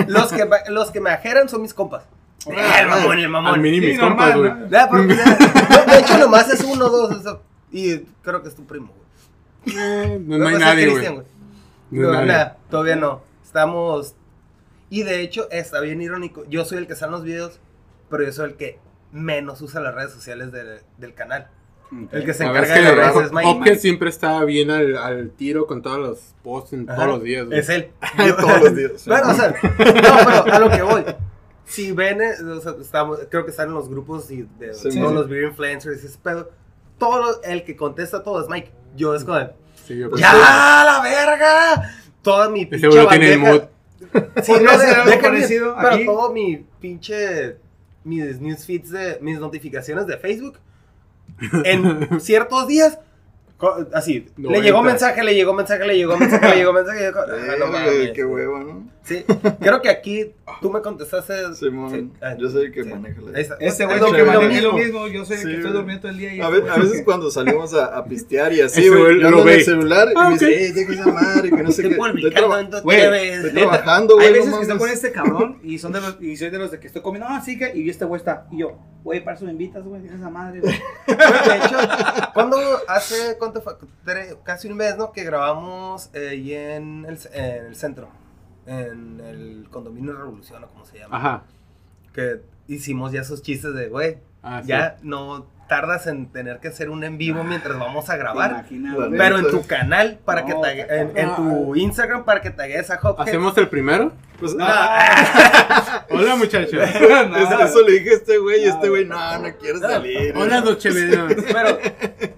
Los que, los que me ajeran son mis compas. Ah, el mamón, el Al mamón. mini Sí, mis normal, compas, güey. de hecho, nomás es uno o dos. eso. Y creo que es tu primo, güey. Eh, no, no hay nadie, Cristian, güey. No, nada, todavía no. Estamos. Y de hecho, está bien irónico. Yo soy el que en los videos, pero yo soy el que menos usa las redes sociales del- del canal. El que se encarga de de las redes verdad, es Mike. Opke siempre está bien al, al tiro con todos los posts en Ajá, todos los días, güey. Es él. Todos los días. sí. Bueno, o sea, no, pero a lo que voy. Si ven, eh, o sea, estamos, creo que están en los grupos y de Sí, todos sí. los beer influencers y ese pedo. Todo el que contesta todo es Mike. Yo es como, de, Sí, yo- ¡Ya, la verga! Toda mi pinche no tiene el bandeja- Sí, ¿Podría no, de- algo parecido pero aquí? todo mi pinche mis newsfeeds de mis notificaciones de Facebook en ciertos días así, le 90. llegó mensaje, le llegó mensaje, le llegó mensaje, le llegó mensaje, y yo, ah, no Eh, mames. qué huevo, ¿no? Sí, creo que aquí tú me contestaste. Simón, sí, ah, yo soy el que sí. maneja la- Ahí está. Este Es güey lo que- lo maneja es lo mismo. Yo soy el que estoy durmiendo todo el día. y A, veces cuando salimos a, a pistear y así, Ese güey, yo lo ando en el celular y Ah, me dice, eh, deja esa madre, que no sé qué. Estoy, traba- TV, estoy trabajando, Hay güey. veces no que estoy con este cabrón y son de los y soy de los de que estoy comiendo, ah, sí que y este güey está y yo, güey, para eso me invitas, güey, deja esa madre, güey. De hecho, cuando hace cuánto fue casi un mes, ¿no? Que grabamos eh, el, en el centro, en el condominio Revolución o como se llama. Ajá. Que hicimos ya esos chistes de, güey, Ah, sí. ya no tardas en tener que hacer un en vivo mientras vamos a grabar. Pero en tu canal, para que tague- en, en tu Instagram, para que tagues a Hophead. ¿Hacemos el primero? Pues, No. ah, Hola, muchachos. eso, eso le dije a este güey y este güey, no, no quiero salir. Hola, dos chevenos. Pero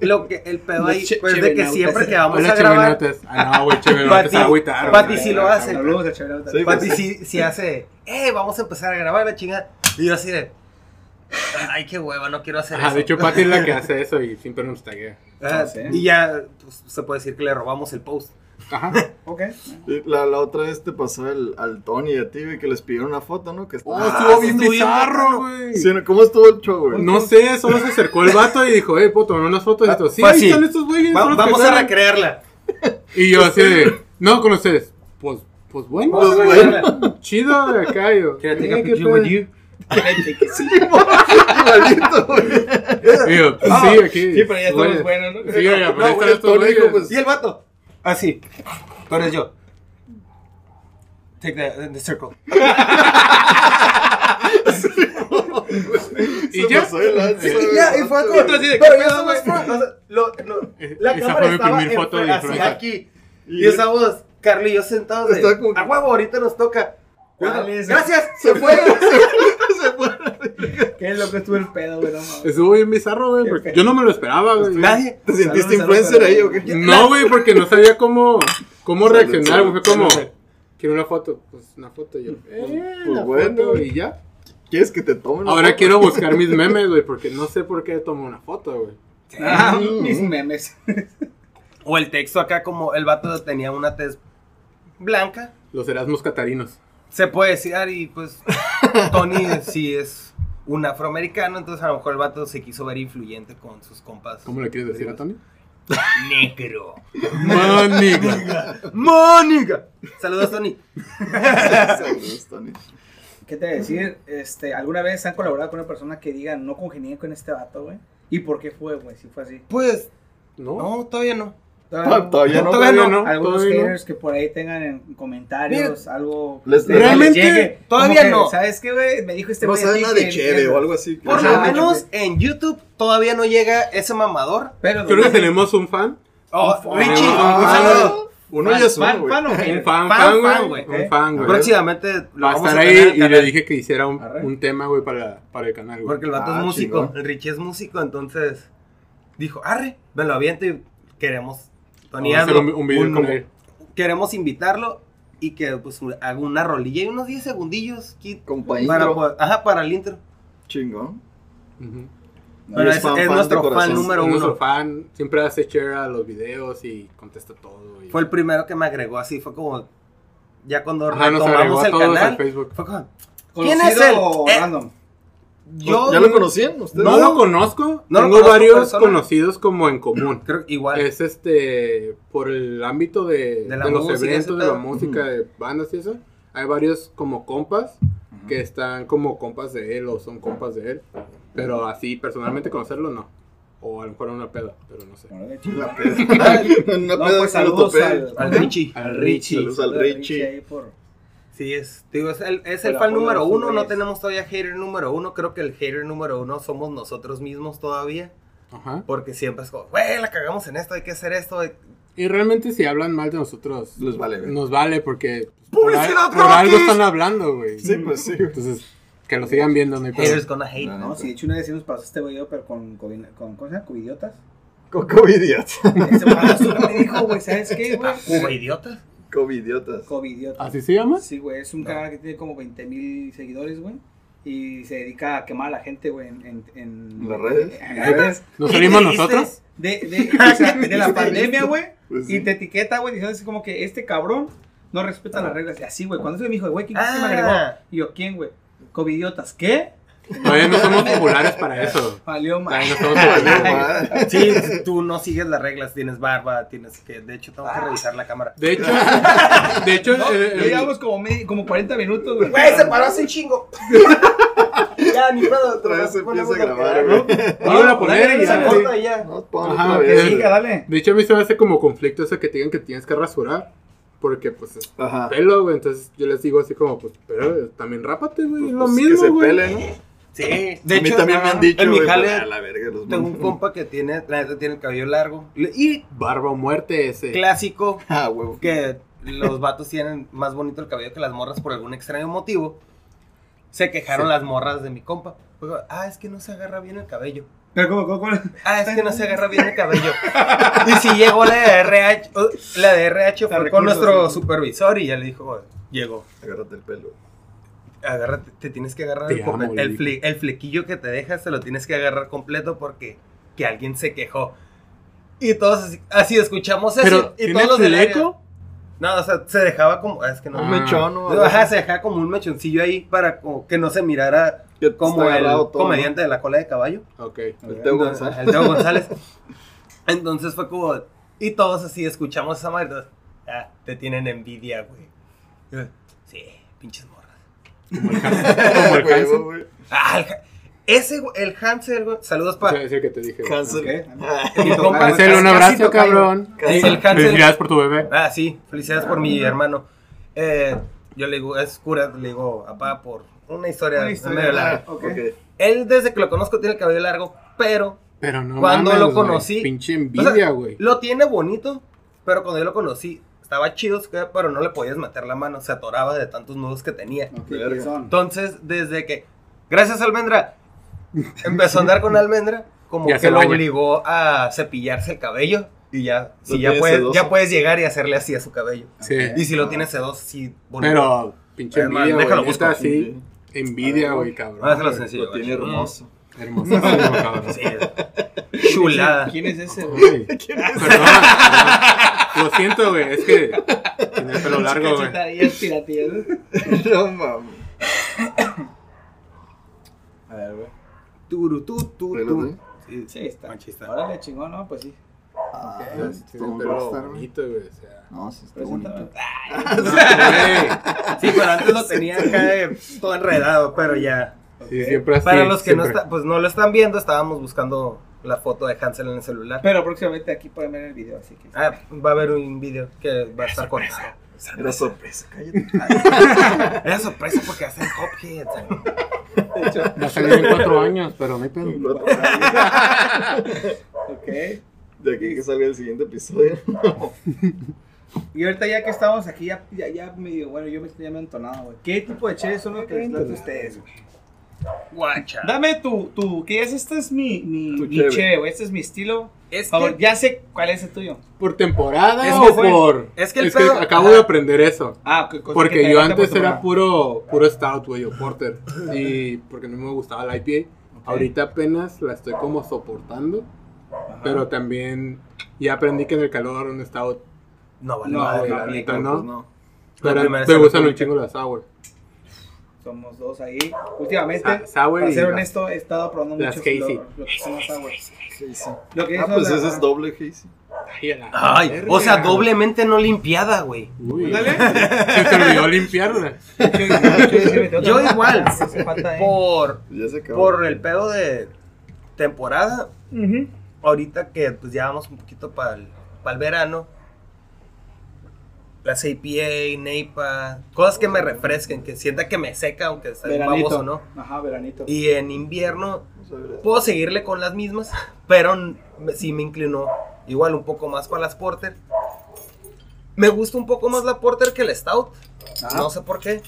lo que el pedo ahí, che- pues de que siempre que vamos Hola, a grabar, chevenotes. Ah, no, güey, chevenotes. Pati- Se va a agüitar, Pati sí lo hace. Saludos a Chabelota. Sí, Pati sí, sí hace, eh, vamos a empezar a grabar la chingada. Y yo así de, ay, qué hueva, no quiero hacer Ajá, eso. de hecho, Pati es la que hace eso y siempre nos taguea. Ah, sí. Y ya pues, se puede decir que le robamos el post. Ajá. Ok. sí, La, la otra vez te pasó el, al Tony y a ti, güey, que les pidieron una foto, ¿no? Que Oh, estaba- estuvo bien estuvo bien bizarro, güey. Sí. ¿Cómo estuvo el show, güey? No sé, solo se acercó el vato y dijo, eh, puedo tomar unas fotos. Y esto, sí, Fue ahí están estos güeyes. Va- vamos a salen". recrearla. Y yo así de, no, con ustedes. Pues, pues bueno, Pues güey, bueno. chido de acá. Yo, Can I take "Eh, a qué picture pedo". with you? Igualito, güey. Y yo, pues Ah, sí, aquí. Sí, pero ya güey. estamos buenos, ¿no? Sí, oiga, pero güey, están estos güeyes. pues, Y el vato, así. Tú eres yo. Take the, the circle. Y ya. Sí, y fue como, pero ¿qué ya pedo, somos fro- o sea, lo- lo- la Esa cámara fue mi estaba en- foto de así aquí. Y estábamos, Carly y yo sentados de, a huevo, ahorita nos toca. ¿Cuál es? Gracias, se fue. Se fue. Qué loco estuvo el pedo, güey, no. Estuvo bien bizarro, güey. porque Yo no me lo esperaba, güey. Nadie. ¿Te sentiste influencer ahí o qué? No, güey, porque no sabía cómo, cómo reaccionar. güey. Fue como, quiero una foto. Pues una foto. Y yo, eh, pues la bueno. foto, y ya. ¿Quieres que te tome una Ahora foto? quiero buscar mis memes, güey, porque no sé por qué tomo una foto, güey. Ah, mis memes. O el texto acá como el vato tenía una tez blanca. Los Erasmus catarinos. Se puede decir, y pues Tony sí es un afroamericano, entonces a lo mejor el vato se quiso ver influyente con sus compas. ¿Cómo le quieres decir a Tony? Negro. Maniga. ¡Mónica! Saludos, Tony. Saludos, Tony. ¿Qué te voy a decir? Este, ¿Alguna vez han colaborado con una persona que diga no congenié con este vato, güey? ¿Y por qué fue, güey? Si fue así. Pues, No. no, todavía no. Ah, Todavía no. Todavía no. Algunos todavía no. que por ahí tengan en comentarios algo. Les- que les Realmente, llegue, todavía que, no. ¿Sabes qué, güey? Me dijo este No güey. así nada de chévere o algo así. Por lo menos en YouTube todavía no llega ese mamador. Pero Creo que tenemos un fan Oh, Un Richie, fan. un saludo. Uno ya es Fan, uno, güey. fan Un fan, Fan, fan, fan, güey. Un fan, güey. Próximamente lo Va a vamos estar a ahí y le dije que hiciera un, tema, güey, para, para el canal, güey. Porque el vato Ah, es músico, chingón. el Richie es músico, entonces dijo, arre, me lo aviento y queremos Vamos a hacer un, un video un- con él. queremos invitarlo y que pues haga una rolilla y unos 10 segundillos aquí Compa para, intro. ajá, para el intro. Chingón. Pero es es, fan, es fan nuestro fan número Es nuestro uno. fan, siempre hace share a los videos y contesta todo. y- Fue el primero que me agregó así, fue como ya cuando Ajá, retomamos el todos canal, al Facebook. fue como, ¿Quién ¿Conocido es él? o Eh, random? Yo ¿Ya lo conocían ustedes? No lo conozco, No lo tengo conozco varios persona. conocidos como en común. creo que igual. Es este, por el ámbito de, De la de los eventos, de la música, de bandas y eso. Hay varios como compas que están como compas de él o son compas de él. Pero así, personalmente conocerlo, no. O a lo mejor una peda, pero no sé. Una peda. Una No, peda pues que lo saludos al, Al Richie. Al Richie. Saludos al Richie. ahí por- Sí, es, digo, es el, es el fan número uno, no tenemos todavía hater número uno, creo que el hater número uno somos nosotros mismos todavía, Ajá. porque siempre es como, güey, la cagamos en esto, hay que hacer esto, Y realmente si hablan mal de nosotros, Les vale, güey. nos vale porque por, ¡Publicidad al- por algo están hablando, güey. Sí, pues sí. Entonces, que lo sigan viendo, no hay haters gonna hate. No, No, sí, de hecho una vez sí nos pasó este video, pero con, con, con ¿cómo se llama? Covidiotas. Co- Covidiotas. Ese me dijo, güey, ¿sabes qué, güey? Cuba, idiotas. Covidiotas. Covidiotas. ¿Así se llama? Sí, güey, es un canal que tiene como 20 mil seguidores, güey. Y se dedica a quemar a la gente, güey, en, en, en- ¿En las redes? En las redes. ¿Nos salimos nosotros? De, de, o sea, de la pandemia, güey. Pues sí. Y te etiqueta, güey, diciendo así como que este cabrón no respeta las reglas. Y así, güey. Cuando eso me dijo, güey, ¿quién crees que me Ah. agregó? Y yo, ¿quién, güey? Covidiotas. ¿Qué? Todavía no somos populares para eso. Valió mal. No somos populares. Sí, tú no sigues las reglas, tienes barba, tienes que, de hecho tengo que revisar la cámara. De hecho, de hecho, No, eh, ya eh, llevamos como, medio- como 40 minutos, güey. Güey, se paró así chingo. ya, ni pedo. Otra vez se empieza a grabar, güey. Iban a poner dale, y Se ya, pon Ajá, otra que siga, dale. de hecho a mí se me hace como conflicto eso que te digan que tienes que rasurar. Porque pues es Ajá. pelo, güey. Entonces yo les digo así como, pues, pero también rápate, güey. Pues, es lo pues, mismo, que se güey. pele, ¿no? Sí, De de a mí hecho, también me han dicho, en mi jale pues, a la verga los tengo un compa que tiene, la neta tiene el cabello largo. Y Barba o muerte ese. clásico, Ah, huevo. que los vatos tienen más bonito el cabello que las morras por algún extraño motivo. Se quejaron Sí. las morras de mi compa. Como, Ah, es que no se agarra bien el cabello. Pero, ¿cómo, cómo, cómo? Ah, es que no se agarra bien el cabello. y si llegó la de RH, la de RH fue con nuestro sí. supervisor y ya le dijo, "Oh, llegó. Agárrate el pelo. Agárrate, te tienes que agarrar Te el, amo, el, le fle- el flequillo que te dejas, te lo tienes que agarrar completo porque que alguien se quejó. Y todos así, así escuchamos eso. Pero, y ¿tiene todos los del fleco? No, o sea, se dejaba como. Es que no. Ah. Un mechón. No, Ajá, se dejaba como un mechoncillo ahí para como que no se mirara como el todo, comediante de la cola de caballo. Ok. El Teo Entonces, González. El Teo González. Entonces fue como. Y todos así escuchamos esa madre. Ah, te tienen envidia, güey. Sí, pinches. Como el Hansel. Como el Hansel. Ah, el, ese, el Hansel, güey. Saludos para. sea, es el que te dije. güey. Hansel. Compa, Hansel, un abrazo, cabrón. El Hansel. Felicidades por tu bebé. Ah, sí, felicidades por mi hermano. Eh, yo le digo, es cura, le digo, papá, por una historia, Una historia medio larga. Ok. Él, desde que lo conozco, tiene el cabello largo, pero Pero no Cuando mames, lo conocí- Pinche o sea, envidia, güey. lo tiene bonito, pero cuando yo lo conocí, estaba chido, pero no le podías meter la mano, se atoraba de tantos nudos que tenía. Ok, Verga. ¿qué son? Entonces, desde que, gracias Almendra, empezó a andar con Almendra, como Ya que lo obligó a cepillarse el cabello. Y ya, si ya puedes, ya puedes llegar y hacerle así a su cabello. Sí. Y si lo tienes sedoso, sí, bonito. Pero, pinche Además, envidia, déjalo güey. Neta, busco. sí. Envidia, güey, cabrón. Hágaselo güey. sencillo. Lo tiene hermoso. Hermosísimo, cabrón. Sí. Chulada. ¿Quién es ese, güey? Güey, Perdón. Lo siento, güey. Es que tiene el pelo largo, güey. No mames. A ver, güey. Turu, tu, tu, tu. Sí, Sí, está. Machista. Órale, chingón, ¿no? Pues sí. Ah, es un pelo rockstar, güey. bonito, güey. O sea. No, sí está bonito. No, güey. Sí, pero antes lo tenía acá eh, todo enredado, pero ya. Sí, siempre así. Para los que no, está, pues no lo están viendo, estábamos buscando la foto de Hansel en el celular. Pero próximamente aquí pueden ver el video, así que. Ah, va a haber un video que va a estar cortado. Era sorpresa, cállate. Era sorpresa porque hacen Hopheads. Va a salir en cuatro años, pero no hay pedo. Ok. De aquí que salga el siguiente episodio. Y ahorita ya que estamos aquí, ya, ya, ya medio, bueno, yo me estoy ya me he entonado, güey. ¿Qué tipo de cheves son los que les ustedes, güey? Guacha. Dame tu, tu, que es, este es mi, mi, mi cheve. cheve, güey, este es mi estilo. Es Favor, que, ya sé cuál es el tuyo. ¿Por temporada Es o que fue- por...? es que el pedo- acabo ajá. de aprender eso. Ah, qué cosa que Porque yo por antes era puro, puro stout, güey, o porter. Y porque no me gustaba la IPA. Ahorita apenas la estoy como soportando. Ajá. Pero también ya aprendí que en el calor un stout. No, vale, No, madre. no, la neta, Pues ¿no? no. Pero es gustan un chingo las sour. Somos dos ahí. Últimamente, Sa- para ser las- honesto, he estado probando las mucho Casey. lo, lo que son las sour. Lo que Ah, pues la- ese es doble Hazy. Ay, verga. o sea, doblemente no limpiada, güey. Uy, se te olvidó limpiarla. Yo igual. ¿eh? Por, por el pedo de temporada, ahorita que pues ya vamos un poquito para el, verano, las APA, NEIPA, cosas que me refresquen, que sienta que me seca, aunque Veranito. baboso, ¿no? Ajá, veranito. Y en invierno puedo seguirle con las mismas, pero sí me inclino igual un poco más para las Porter. Me gusta un poco más la Porter que el Stout, Ajá. no sé por qué,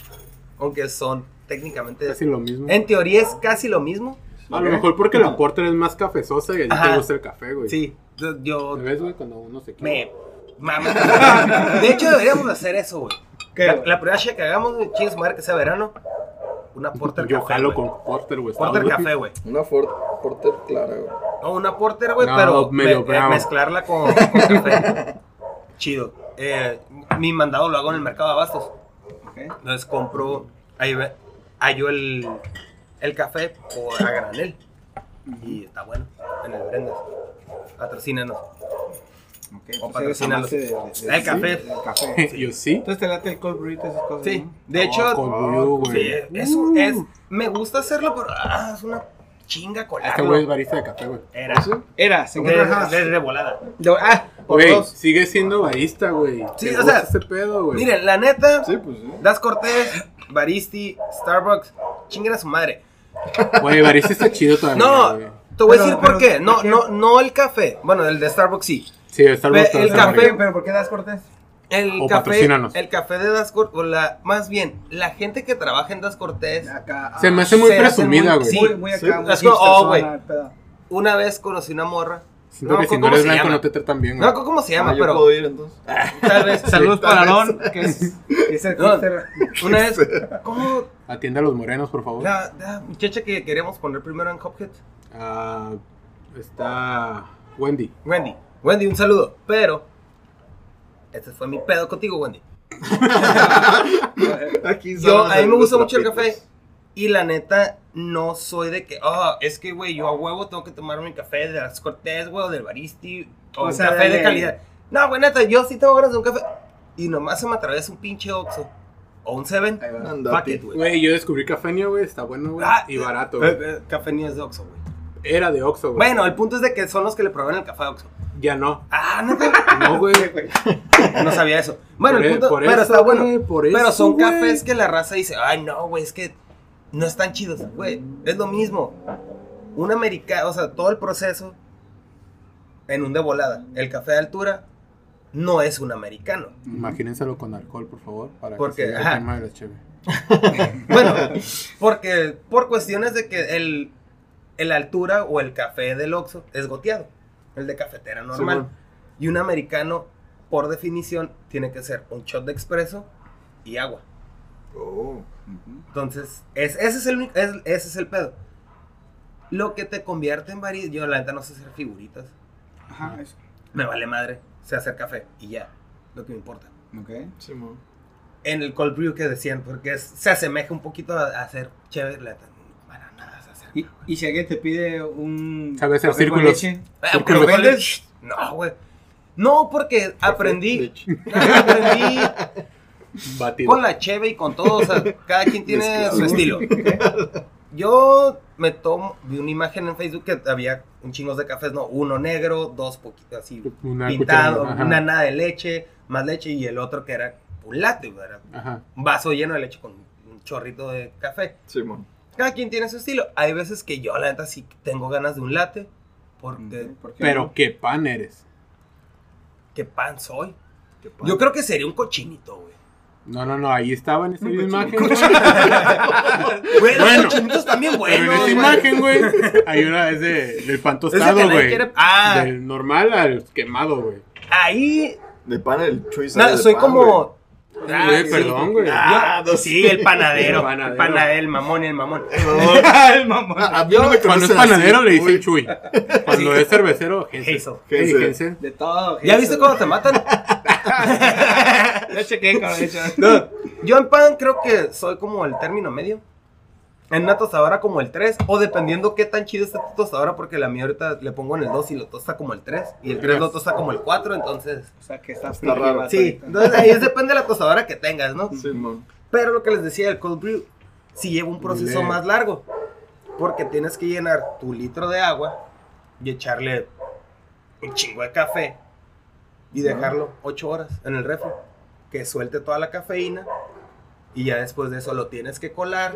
aunque son técnicamente... Casi lo mismo. En teoría es casi lo mismo. A lo mejor porque la porter es más cafezosa y a ti te gusta el café, güey. Sí, yo- yo ¿Me ves, güey? Cuando uno se quiere. me... mama. De hecho, deberíamos hacer eso, güey. ¿Qué, La, la primera shit que hagamos, güey, chingue su madre que sea verano, una porter Yo café, jalo güey. con porter, güey. Porter café, güey. Una Ford Porter clara, güey. No, una porter, güey, No, pero medio me- eh, mezclarla con, con café. Chido. Eh, mi mandado lo hago en el mercado de abastos. Ok. Entonces compro, ahí ve- hallo el, el café por a granel. Y está bueno, en el Brendas. Patrocínanos. Ok, O pues amante de- de- de- El café. del café. Yo sí. Entonces te late el cold brew y esas cosas, Sí, ¿no? de hecho, Cold brew, güey. sí, es, un- es, me gusta hacerlo, pero ah, es una chinga Este güey es colarlo. barista de café, güey. Era. Era, se De, encuentra de, de volada. de- Ah, por Güey, dos. sigue siendo barista, güey. Sí, ¿Te o sea, ese pedo, güey. Miren, la neta, Sí, pues sí. Das Cortés, Baristi, Starbucks, chinguen a su madre. Güey, barista está chido todavía, No, güey. te voy a Pero- decir por pero, qué. No, ¿por qué? no, no el café. Bueno, el de Starbucks sí. Sí, el Starbucks el café-. ¿Pero por qué das cortés? El O café, el café de Das Cortés, o la, más bien, la gente que trabaja en Das Cortés, Acá. Se me ah, hace muy presumida, güey. sí. Muy, Sí. acá, muy hipster, oh, güey. una vez conocí una morra. Siento que No, si no ¿cómo eres blanco no te tratan bien, güey. me acuerdo cómo se llama, Ah, yo pero puedo ir entonces. tal vez. Saludos para. Aaron, que es, que es el No. hipster. Una vez, ¿cómo? Atiende a los morenos, por favor. La, la muchacha que queríamos poner primero en Hophead. Ah, está Wendy. Wendy. Wendy, un saludo. Pero, este fue mi pedo contigo, Wendy. Aquí Yo, a mí me gusta mucho el café. Y la neta, no soy de que, ah, es que, güey, yo a huevo tengo que tomar mi café de las Cortés, güey, o del Baristi, o, O un sea, café de de- calidad. No, güey, neta, yo sí tengo ganas de un café. Y nomás se me atraviesa un pinche Oxxo. O un Seven. Güey. Güey, yo descubrí Cafenio, güey. Está bueno, güey. Ah, y barato, Eh, güey. eh, café ni es de Oxxo, güey. Era de Oxxo, güey. Bueno, el punto es de que son los que le proveen el café de Oxxo. Ya no. Ah, neta. No, güey. No sabía eso. Bueno, Por el punto, por pero eso, está bueno. güey, por pero eso, son güey. cafés que la raza dice, ay, no, güey, es que no están chidos. Güey, es lo mismo. Un americano, o sea, todo el proceso en un de volada. El café de altura no es un americano. Imagínenselo con alcohol, por favor. Para Porque, que siga el ajá. tema de la cheve. Bueno, porque por cuestiones de que el, el altura o el café del Oxxo es goteado. El de cafetera normal. Y un americano, por definición, tiene que ser un shot de expreso y agua. Oh. Entonces, es, ese, es el, único- es- ese es el pedo. Lo que te convierte en barista, yo la neta no sé hacer figuritas. Ajá, eso. Me vale madre, sé hacer café y ya, lo que me importa. Ok. Simón. En el cold brew que decían, porque es- se asemeja un poquito a, a hacer chévere, la neta, para nada sé hacer. Y, y si alguien te pide un. ¿Sabe hacer café con círculos? leche, Ah, Círculo. ¿pero vendes? No, güey. No, porque aprendí, Leche. aprendí Batido. con la cheve y con todo, o sea, cada quien tiene su estilo. Yo me tomo, vi una imagen en Facebook que había un chingos de cafés, no, uno negro, dos poquitos así Una pintado, una nada de leche, más leche y el otro que era un latte, Ajá. un vaso lleno de leche con un chorrito de café. Simón. Cada quien tiene su estilo. Hay veces que yo, la neta, sí tengo ganas de un latte, Porque, ¿Por qué Pero no? qué pan eres. ¿qué pan soy? Qué pan. Yo creo que sería un cochinito, güey. No, no, no, ahí estaba en esa misma imagen. güey. Güey, los Bueno, cochinitos también Pero en buenos, esa imagen, güey, hay una vez de, del pan tostado, güey. quiere- Ah, Del normal al quemado, güey. ahí De pan el choice. no, soy pan, como... Ah, sí. perdón, güey. Ah, no sí, el panadero. El panadero. El panadero, el mamón y el mamón. el mamón. güey. A mí no me Cuando es panadero así, le dicen. Chuy. Cuando es cervecero. Hensel. De todo. ¿Ya viste cómo te matan? Ya chequé, cabrón. No, yo en pan creo que soy como el término medio. En una tostadora como el 3, o dependiendo qué tan chido está tu tostadora, porque la mía ahorita le pongo en el 2 y lo tosta como el 3, y el 3 lo tosta como el 4, entonces... O sea, que está, Está raro. Sí, entonces ahí es depende de la tostadora que tengas, ¿no? Simón. Pero lo que les decía del cold brew, sí lleva un proceso Dile. más largo, porque tienes que llenar tu litro de agua y echarle un chingo de café y dejarlo 8 horas en el refri, que suelte toda la cafeína y ya después de eso lo tienes que colar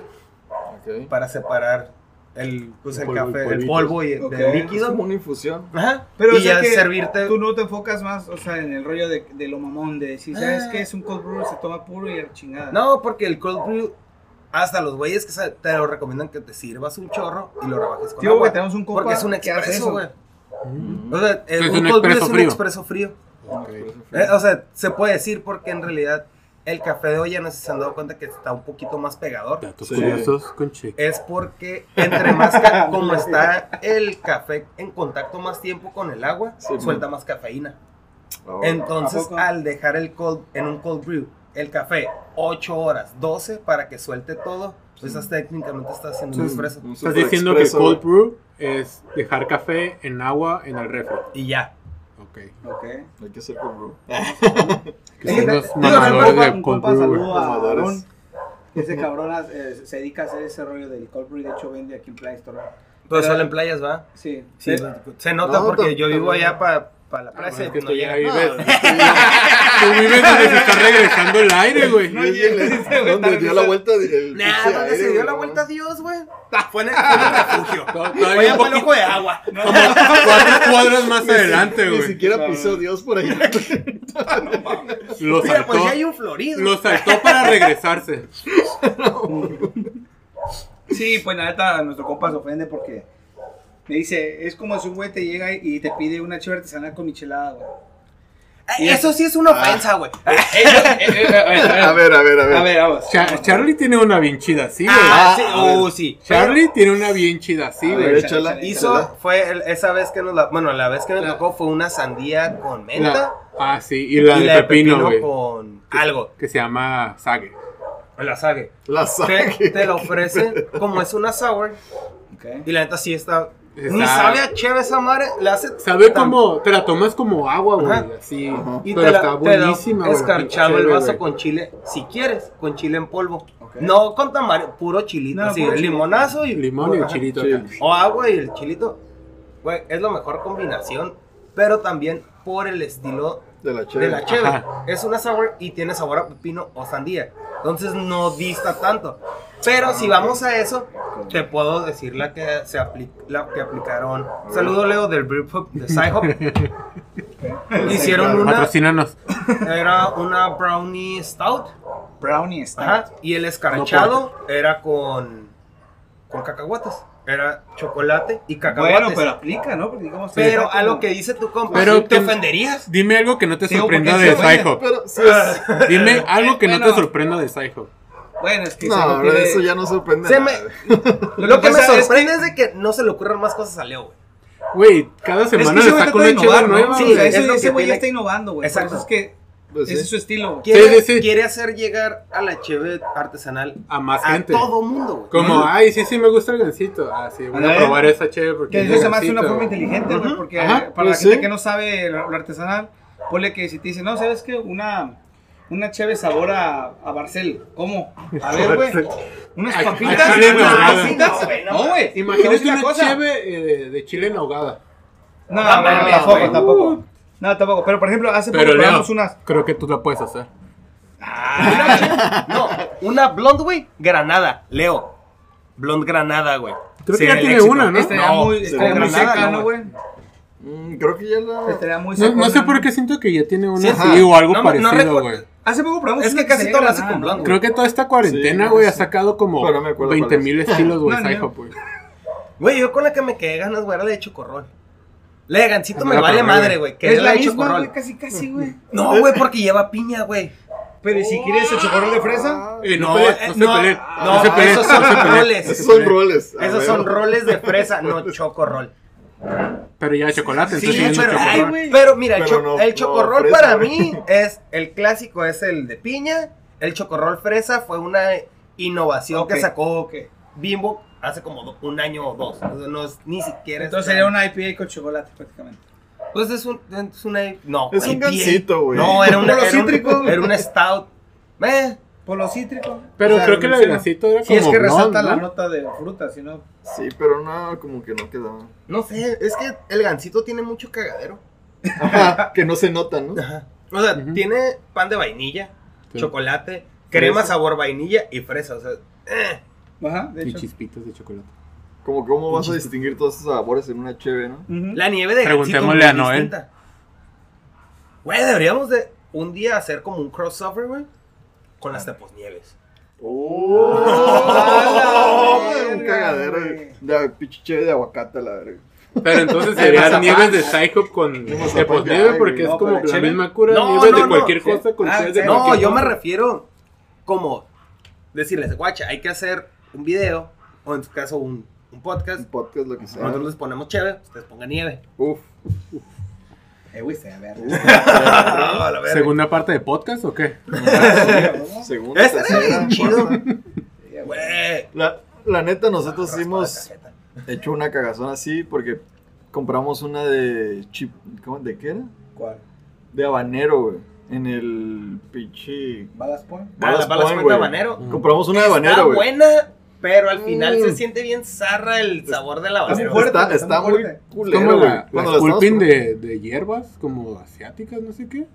Para separar el, pues, el polvo y café, el polvo y el del Es líquido. como una infusión. Ajá. Pero y o sea ya que servirte. Tú no te enfocas más, o sea, en el rollo de, de lo mamón, de decir, ¿sabes Ah. qué? Es un cold brew, se toma puro y la chingada. No, porque el cold brew, hasta los güeyes que te lo recomiendan que te sirvas un chorro y lo rebajes con Sí, agua. porque tenemos un compa Porque es un expreso, eso. güey. Mm. O sea, el- Es un un cold brew es expreso un frío. expreso frío. Eh, o sea, se puede decir porque en realidad el café de olla, no sé si se han dado cuenta que está un poquito más pegador. Datos Sí. curiosos con Chick. Es porque entre más, como está el café en contacto más tiempo con el agua, Sí, suelta más cafeína. Oh. ¿A Entonces, al dejar el cold, en un cold brew, el café 8 horas, 12 para que suelte todo, pues estás técnicamente estás haciendo un Sí. Un Estás diciendo que expreso, cold güey. brew es dejar café en agua en el refri. Y ya. Ok. Ok. Hay que hacer cold brew. Que los Digo, mamadores un compa- de cold brew. ese cabrón eh, se dedica a hacer ese rollo del cold brew, de hecho vende aquí en Play Store. Pero Pero- solo en playas, ¿va? Sí. Sí, Sí. se nota No, porque yo vivo allá para la Ah, playa. es que no llega. vives. Tú vives donde se está regresando el aire, güey. No, está- dio la vuelta el Nah, ¿dónde aire, se dio la vuelta a ¿no? Dios, güey? Fue en el, refugio. Oye, fue el ojo de agua. como cuatro cuadras más adelante, Ni güey. siquiera pisó Dios por allá. Lo Mira, saltó. pues ya hay un florido. Lo saltó para regresarse. Sí, pues la neta, nuestro compa se ofende porque me dice, es como si un güey te llega y te pide una chiva artesanal con michelada, güey. Eh, Eso sí es una Ah. ofensa, güey. A ver, a ver, a ver. A ver, vamos. Cha- Charlie tiene una bien chida así, güey. Ah, sí, a ver. oh, sí. Charlie tiene una bien chida así, A güey. ver, échala. Hizo, fue el- esa vez que nos la, bueno, la vez que nos La- tocó fue una sandía con menta La- ah, sí, y la y de la de pepino, güey. con algo, Que se llama Sage. la sague. La Te, saque. te la ofrecen como es una sour Ok. y la neta sí Está- ni sabe a chévere esa madre, le hace Sabe tan- como, te la tomas como agua, güey. Así. Ajá. y pero te la, está buenísima, güey. escarchado el vaso güey. con chile, si quieres, con chile en polvo. Ok. No con tamarindo, puro chilito, No, así, puro chile. limonazo y Limón y el chilito Sí. O agua y el chilito. Güey, es la mejor combinación. Pero también por el estilo De la de chévere. la cheve. Es una sour y tiene sabor a pepino o sandía. Entonces no dista tanto. Pero si vamos a eso, te puedo decir la que se apli- la que aplicaron. Saludo Leo del Pub de Sci-Hop. Hicieron una Patrocínanos. era una brownie stout. Brownie. Ajá, y el escarchado era con con cacahuates. Era chocolate y cacahuates. Bueno, pero aplica, ¿no? Porque digamos que Pero a lo que dice tu compa, Pero ¿te que- ofenderías? Dime algo que no te sorprenda de. Pero es- Dime algo que no te sorprenda de Psycho. Bueno, es que No, tiene- eso ya no sorprende. Se nada. me- Lo que me es sorprende es, de que no se le ocurran más cosas a Leo, güey. Güey, cada Es que semana le saca una innovar, ¿no? Sí, O sea, es ese güey ya está innovando, güey. Por Exacto. eso es que Pues ese sí. es su estilo. Quiere, Sí, sí, sí. quiere hacer llegar a la cheve artesanal A más a gente. todo mundo, güey. Como, ay, sí, sí, me gusta el gancito. Ah, sí, voy a probar esa chévere porque. Que es eso se me hace una forma inteligente, güey, porque Ajá, para la pues gente sí. que no sabe lo, lo artesanal, ponle que si te dicen, no, ¿sabes qué? Una, una chévere sabor a, a Barcel. ¿Cómo? A ver, güey. Unas papitas. chile unas papitas. No, güey, no. No, güey. Imagínate una cosa. cheve eh, de, chile en ahogada. No, No, no, no, tampoco, tampoco. No, tampoco. Pero, por ejemplo, hace poco probamos unas. creo que tú la puedes hacer. Una che- no, una blonde, güey, granada. Leo, blonde granada, güey. Creo que ya tiene éxito. una, ¿no? Estaría No, muy, estaría muy granada, seca, no, ¿no, güey? Mm, creo que ya la. Estaría muy No, no sé por qué siento que ya tiene una Sí, así o algo parecido, güey. Hace poco probamos Es que casi se todo lo hace con ¿no? Creo que toda esta cuarentena, Sí, güey, no ha sacado como Pero no me acuerdo 20 mil estilos, güey, No, IHOP, güey. Güey, yo con la que me quedé ganas, güey, era la de chocorrol. La de gancito No me vale madre, güey. Que Es la de chocorrol. casi, casi, güey. No, güey, porque lleva piña, güey. Pero ¿y si quieres el chocorrol de fresa? Eh, no, No, peleen, eh, no se no, peleen, no, no se peleen, esos no son roles. Esos son roles. Esos ver. son roles de fresa, no chocorrol. Pero ya de chocolate, Sí, entonces ya pero, no ay, chocorrol. güey. pero mira, el, Pero cho- no- el no chocorrol fresa, para mí es el clásico, es el de piña. El chocorrol fresa fue una innovación Ok, que sacó ok. Bimbo hace como un año o dos. Sea, no es ni siquiera. Entonces es sería una IPA con chocolate prácticamente. Pues es, un, es una. No, Es un IPA. gansito, güey. No, era, una, Polo era, un- era un stout. Eh, Por lo cítrico. Pero O sea, creo que menciono. gancito era Si como es que resalta la ¿no? nota de fruta, si no. Sí, pero no, como que no quedaba. no sé, es que el gansito tiene mucho cagadero. Ajá, que no se nota, ¿no? Ajá. O sea, tiene pan de vainilla, Sí. chocolate, crema Fresa. sabor vainilla y fresa. O sea, eh. Ajá, de Y hecho. chispitas de chocolate. Como cómo vas a distinguir todos esos sabores en una cheve, ¿no? La nieve de gansito Preguntémosle muy a Noel. Güey, deberíamos de un día hacer como un crossover, güey, con las teposnieves. ¡Oh! verga, un cagadero de pinche cheve de aguacate, la verga. Pero entonces serían nieves de Psyhop con mazapán Tepos ya, nieve güey. porque es como la misma cura, No, nieves no, de cualquier cosa con Ah, de. No, yo me refiero como decirles, guacha, hay que hacer un video, o en su caso un, un podcast. Un podcast, lo que sea. Nosotros les ponemos cheve, ustedes pongan nieve. Uf. Eh, güey, se a ver. La verga. ¿Segunda parte de podcast o qué? Segunda, Ese era bien chido. Güey. La, la neta, nosotros hicimos hecho una cagazón así porque compramos una de chip. ¿Cómo? ¿De qué era? ¿Cuál? De habanero, güey. En el pinche. ¿Balas Point? Ah, balas Point, Point güey. habanero. Compramos una de habanero, güey. buena, pero al final Mm. se siente bien zarra el sabor del habanero. fuerte, Está, está está muy culero, güey. la, la Cuando la de, de hierbas, como asiáticas, no sé qué.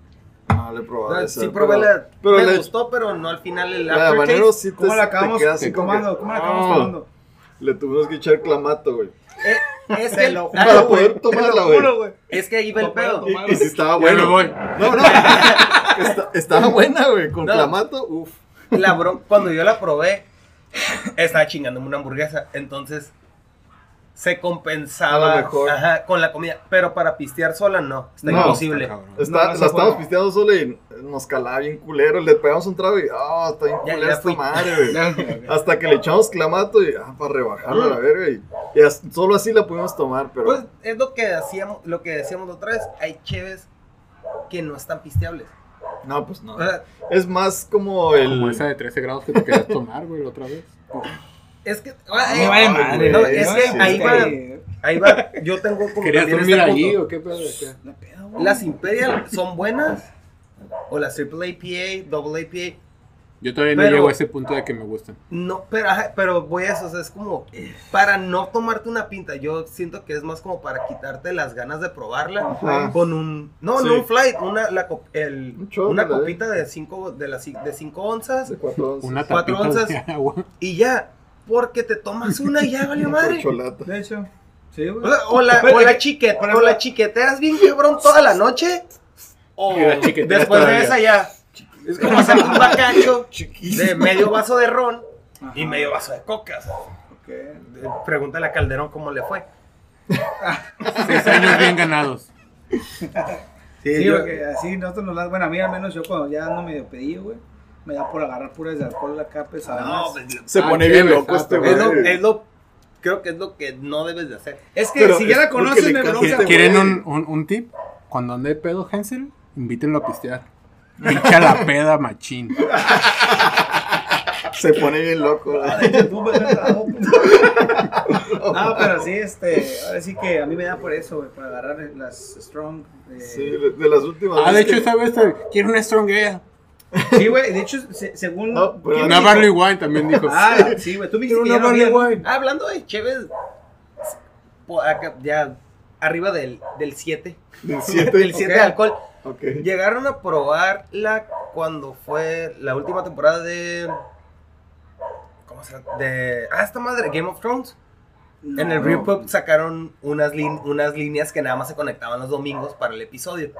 No, le he probado Ah, esa, sí pero- probé la, pero me la- gustó, pero no al final el La de habanero sí te, ¿Cómo la acabamos tomando? ¿Cómo la acabamos Ah, tomando? Le tuvimos que echar clamato, güey. Eh, es, que, lo- Para poder tomarla, güey. es que ahí va el No pedo. Y, y si estaba bueno. voy. No, no. Está- estaba buena, güey. Con No. clamato, uff. La bro- cuando yo la probé, estaba chingándome una hamburguesa. Entonces se compensaba mejor. ajá, con la comida. Pero para pistear sola no. Está No, imposible. Está. Está, No, no la estábamos puede. pisteando solo y nos calaba bien culero. Le pegamos un trago y, ah, está bien Ya, culera ya esta fui. madre. Hasta que le echamos clamato y, ah, para rebajarla a la verga. Y, y as- solo así la pudimos tomar, pero. Pues es lo que hacíamos, lo que decíamos otra vez. Hay cheves que no están pisteables. No, pues no. Sea, Es más como el. Como esa de 13 grados que te querías tomar, güey, la otra vez. es que. Vale madre. No, güey. es No, que sí, ahí sí. va. Ahí va. Yo tengo como ¿Querías dormir este allí punto. o qué pedo? ¿Qué? No pedo, güey. Las Imperial son buenas. O las Triple APA, Double APA. Yo todavía no Pero- llego a ese punto de que me gustan. No, pero, pero voy a eso, o sea, es como para no tomarte una pinta. Yo siento que es más como para quitarte las ganas de probarla Ajá. con un, no, Sí. no un flight, una, la, el- Un una copita de 5 de las de cinco onzas De cuatro onzas. Una Cuatro onzas. de agua. y ya, porque te tomas una y ya valió madre. Corcholata. De hecho. Sí, güey. O, la, o la chiquet, o la chiqueteas bien cabrón toda la noche. O Y la chiqueteas después todavía. de esa ya. Es como hacer un bacacho de medio vaso de ron Ajá. y medio vaso de coca. o sea. Ok. Eh, Pregúntale a Calderón cómo le fue. Seis años bien ganados. Sí, porque así nosotros nos las. Bueno, a mí al menos yo cuando ya ando medio pedido, güey. Me da por agarrar puras de alcohol acá pesadas. No, pues, Se Ah, pone qué bien loco este güey. es, lo, es lo- creo que es lo que no debes de hacer. es que Pero si ya la conocen, me bronca. este ¿Quieren un, un, un tip? Cuando ande pedo Hansel, invítenlo a pistear. Echa la peda machín. Se pone bien loco. Ah, güey. de hecho, tú me has dado. No, pero sí, este. Ahora sí que a mí me da por eso, güey. Para agarrar las strong. eh, Sí, de, las últimas Ah, de hecho, que- esa vez quiero una strong ale. Sí, güey. De hecho, se- según. No, pero- ¿quién Una dijo? barley wine también dijo. Ah, sí, güey. Tú me dijiste que una no barley wine. Ah, hablando de Chévez, ya arriba del 7. Del 7. Del 7 Ok. de alcohol. Llegaron a probarla cuando fue la última temporada de. ¿Cómo se llama? De. Ah, esta madre, Game of Thrones. En el No. Brew Pub sacaron unas, lin- unas líneas que nada más se conectaban los domingos para el episodio.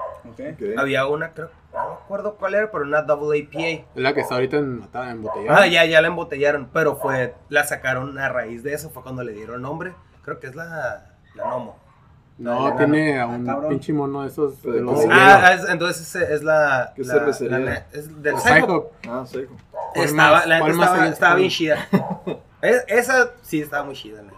Había una, creo, no me acuerdo cuál era, pero una Double APA. Es la que está ahorita en, botella. Ah, ya, ya la embotellaron, pero fue, la sacaron a raíz de eso, fue cuando le dieron nombre. Creo que es la, la Nomo. No, tiene a ah, un cabrón. pinche mono de esos. De los. Ah, es- entonces es, es la... ¿Qué la- cervecería la- es del Psycho. Psycho. Ah. ¿Cuál Estaba, más- la neta estaba, estaba bien chida. Es- esa sí estaba muy chida, la neta.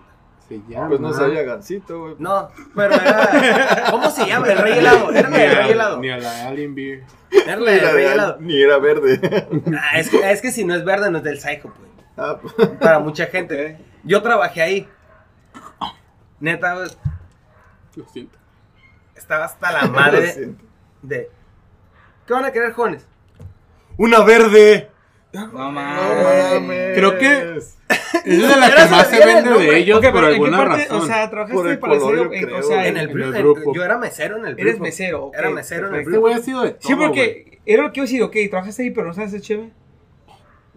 Se llama. Pues no sabía gancito, güey. No, pero era... ¿Cómo se llama? El rey helado. Era a, rey helado. ni a la Alien Beer. Era era, rey helado. ni era verde. Ah, es, que, es que si no es verde no es del Psycho, pues. Ah, pues, Para mucha gente. Yo trabajé ahí. Neta, güey, Lo siento. estaba hasta la lo madre siento. de... ¿Qué van a querer, jóvenes? ¡Una verde! No mames. Creo que- Es de la que más se vende ¿no, de ellos Ok, por pero ¿en qué alguna parte? razón. O sea, Por trabajaste el para yo en- creo, o sea. En el, En el pub. Yo era mesero en el Eres brew pub. mesero, Era mesero en el este brew güey ha sido de todo. Sí, porque era lo que iba a decir, ok, trabajaste ahí, pero no sabes hacer chévere.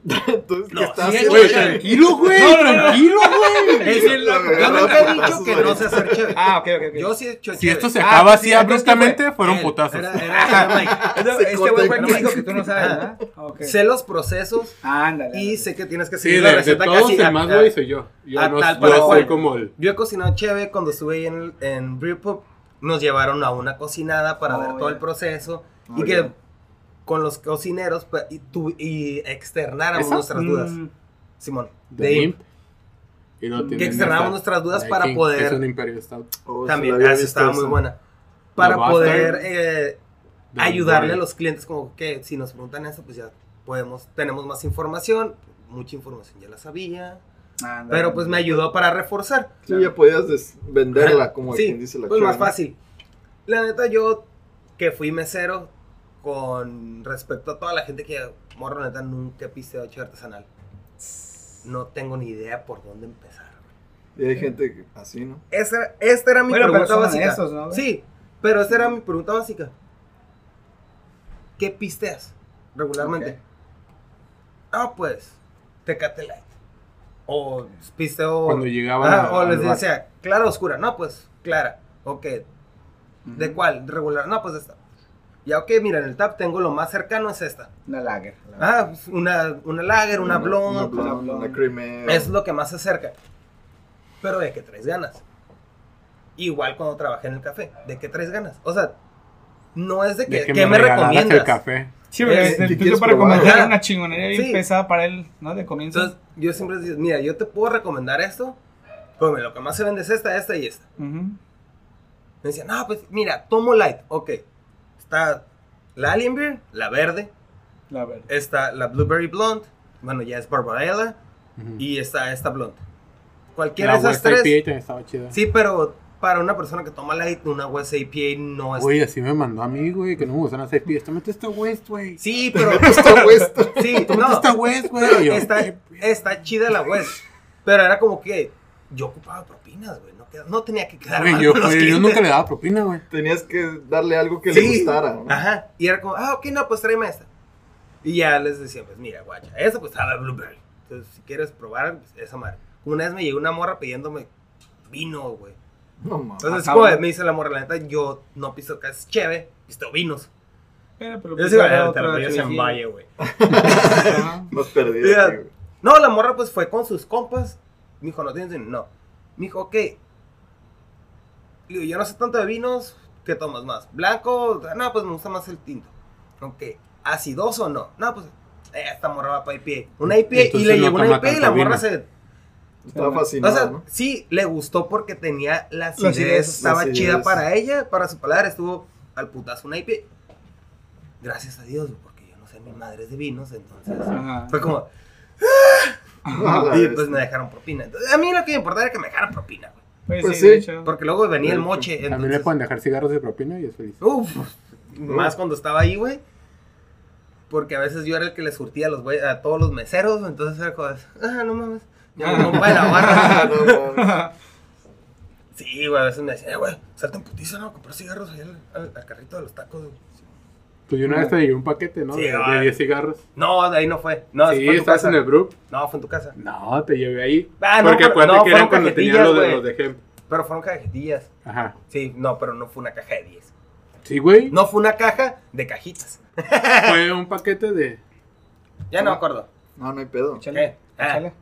Entonces, No, ¿qué estás sí, haciendo? Tranquilo, güey. No, no, no. Tranquilo, güey. Es decir, La yo nunca he dicho que no sé hacer chévere. Ah, ok, ok, ok. Yo sí he hecho Si chévere. esto se Ah, acaba así sí, entonces, ¿qué abruptamente, fue? fueron Él, putazos. Era, era, era este güey fue el que dijo que tú no sabes, ¿verdad? Ok. Sé los procesos Ándale. y sé que tienes que Sí, seguir de, la de receta todos casi el más güey soy yo. Yo no tal para soy como el... Yo he cocinado chévere cuando estuve ahí en, en Brew Pub. Nos llevaron a una cocinada para Oh, ver todo ya. el proceso Oh, y que ya. Con los cocineros y, tu- y externáramos ¿Esa? nuestras dudas. Mm, Simón, de Imp. Y que esta, nuestras dudas para King, poder- Es un Imperial Stout. Oh, también, visto estaba muy buena. Para poder eh, ayudarle a los clientes como que si nos preguntan eso, pues ya podemos, tenemos más información. Mucha información ya la sabía. Pero pues me ayudó para reforzar. Sí, ya podías venderla, como sí, quien dice la pues más fácil. La neta, yo que fui mesero, con respecto a toda la gente que, morro, neta, nunca he pisteado chévere artesanal. No tengo ni idea por dónde empezar. Y hay gente que- así, ¿no? Esa, esta era mi Bueno, pregunta básica. honestos, ¿no? Sí, pero esta era mi pregunta básica. ¿Qué pisteas regularmente? Ok. Ah, pues, Tecate Light. O pisteo... Cuando llegaban Ah, a- o les al bar. decía, clara o oscura. No, pues, clara. Ok. ¿De Ujú. cuál? Regular. No, pues esta. Ya, ok, mira, en el tap tengo lo más cercano es esta. Una lager. Ah, pues, una, una lager, una, blonde. Una blonde, blonde. una cream ale. Es lo que más se acerca. Pero de que traes ganas. Igual cuando trabajé en el café. ¿De qué traes ganas? O sea, no es de que, De que ¿qué me, me recomiendas. el café. Sí, porque Es- el ¿qué título quieres para era una chingonería bien Sí. pesada para él, ¿no? De comienzo. Entonces, yo siempre digo, mira, yo te puedo recomendar esto. Pero lo que más se vende es esta, esta y esta. Ujú. Me decían, no, pues mira, tomo light. Ok. Está la Alien Beer, la verde. La verdad. Está la Blueberry Blonde. Bueno, ya es Barbarella. Ujú. Y está esta Blonde. Cualquiera La de esas West IPA tres. también estaba chida. Sí, pero para una persona que toma light, una West APA no es. Güey, así me mandó a mí, güey, que no me gustan las IPAs. Tómate esta West, güey. Sí, pero. Está puesto. sí, Tómate no. esta West, güey. Está, "Eh, está chida la West. Pero era como que yo ocupaba propinas, güey. No, tenía que quedar güey, mal yo, con los güey, yo clientes. nunca le daba propina, güey. Tenías que darle algo que Sí. le gustara. ¿no? Ajá. Y era como, ah, ok, no, pues tráeme esta. Y ya les decía, pues mira, guacha, esa pues sabe a blueberry. Entonces, si quieres probar, pues, esa madre. Una vez me llegó una morra pidiéndome vino, güey. No mames. Entonces, Ajá, como me dice la morra, la neta, yo no pisto casi cheve, pisto vinos. Pero, pero, Yo pues, sí, te lo en. Valle, güey. Más perdido. No, la morra pues fue con sus compas. Me dijo, no tienes vino. No. Me dijo, ok. Le digo, yo no sé tanto de vinos. ¿Qué tomas más? ¿Blanco? No, pues me gusta más el tinto. Ok. ¿Acidoso o no? No, pues eh, esta morra va para IPA. Una IPA y Entonces le no llegó una IPA y la morra vino. se... Estaba O fascinado, sea, ¿no? sí, le gustó porque tenía la La acidez, estaba la chida para ella, para su paladar, estuvo al putazo una IPA. Gracias a Dios, porque yo no sé ni madres de vinos, entonces Ajá. fue como, y pues me dejaron propina. Entonces, a mí lo que me importaba era que me dejaran propina, güey. Pues, Pues sí, sí. de hecho. Porque luego venía el hecho. moche. También le entonces- pueden dejar cigarros de propina y es feliz. Uf, más cuando estaba ahí, güey. Porque a veces yo era el que le surtía a, los güey- a todos los meseros, entonces era como, ah, no mames. Ya me compa de la barra. No mames. Sí, güey, a veces me decía, "Eh, güey, salta en putiza, ¿no? Comprar cigarros ahí al, al- al carrito de los tacos, güey. Pues yo una vez te llevé un paquete, ¿no? Sí, de, de ay. 10 cigarros. No, de ahí no fue. No, sí, fue en tu estás casa. en el group. No, fue en tu casa. No, te llevé ahí. Ah, no, Porque acuérdate no, que era cuando tenía cajetillas, lo de los de Gem. Pero fueron cajetillas. Ajá. Sí, no, pero no fue una caja de 10. Sí, güey. No fue una caja de cajitas. Fue un paquete de. Ya no me acuerdo. No, no hay pedo. Échale, ¿Qué? Ah. échale.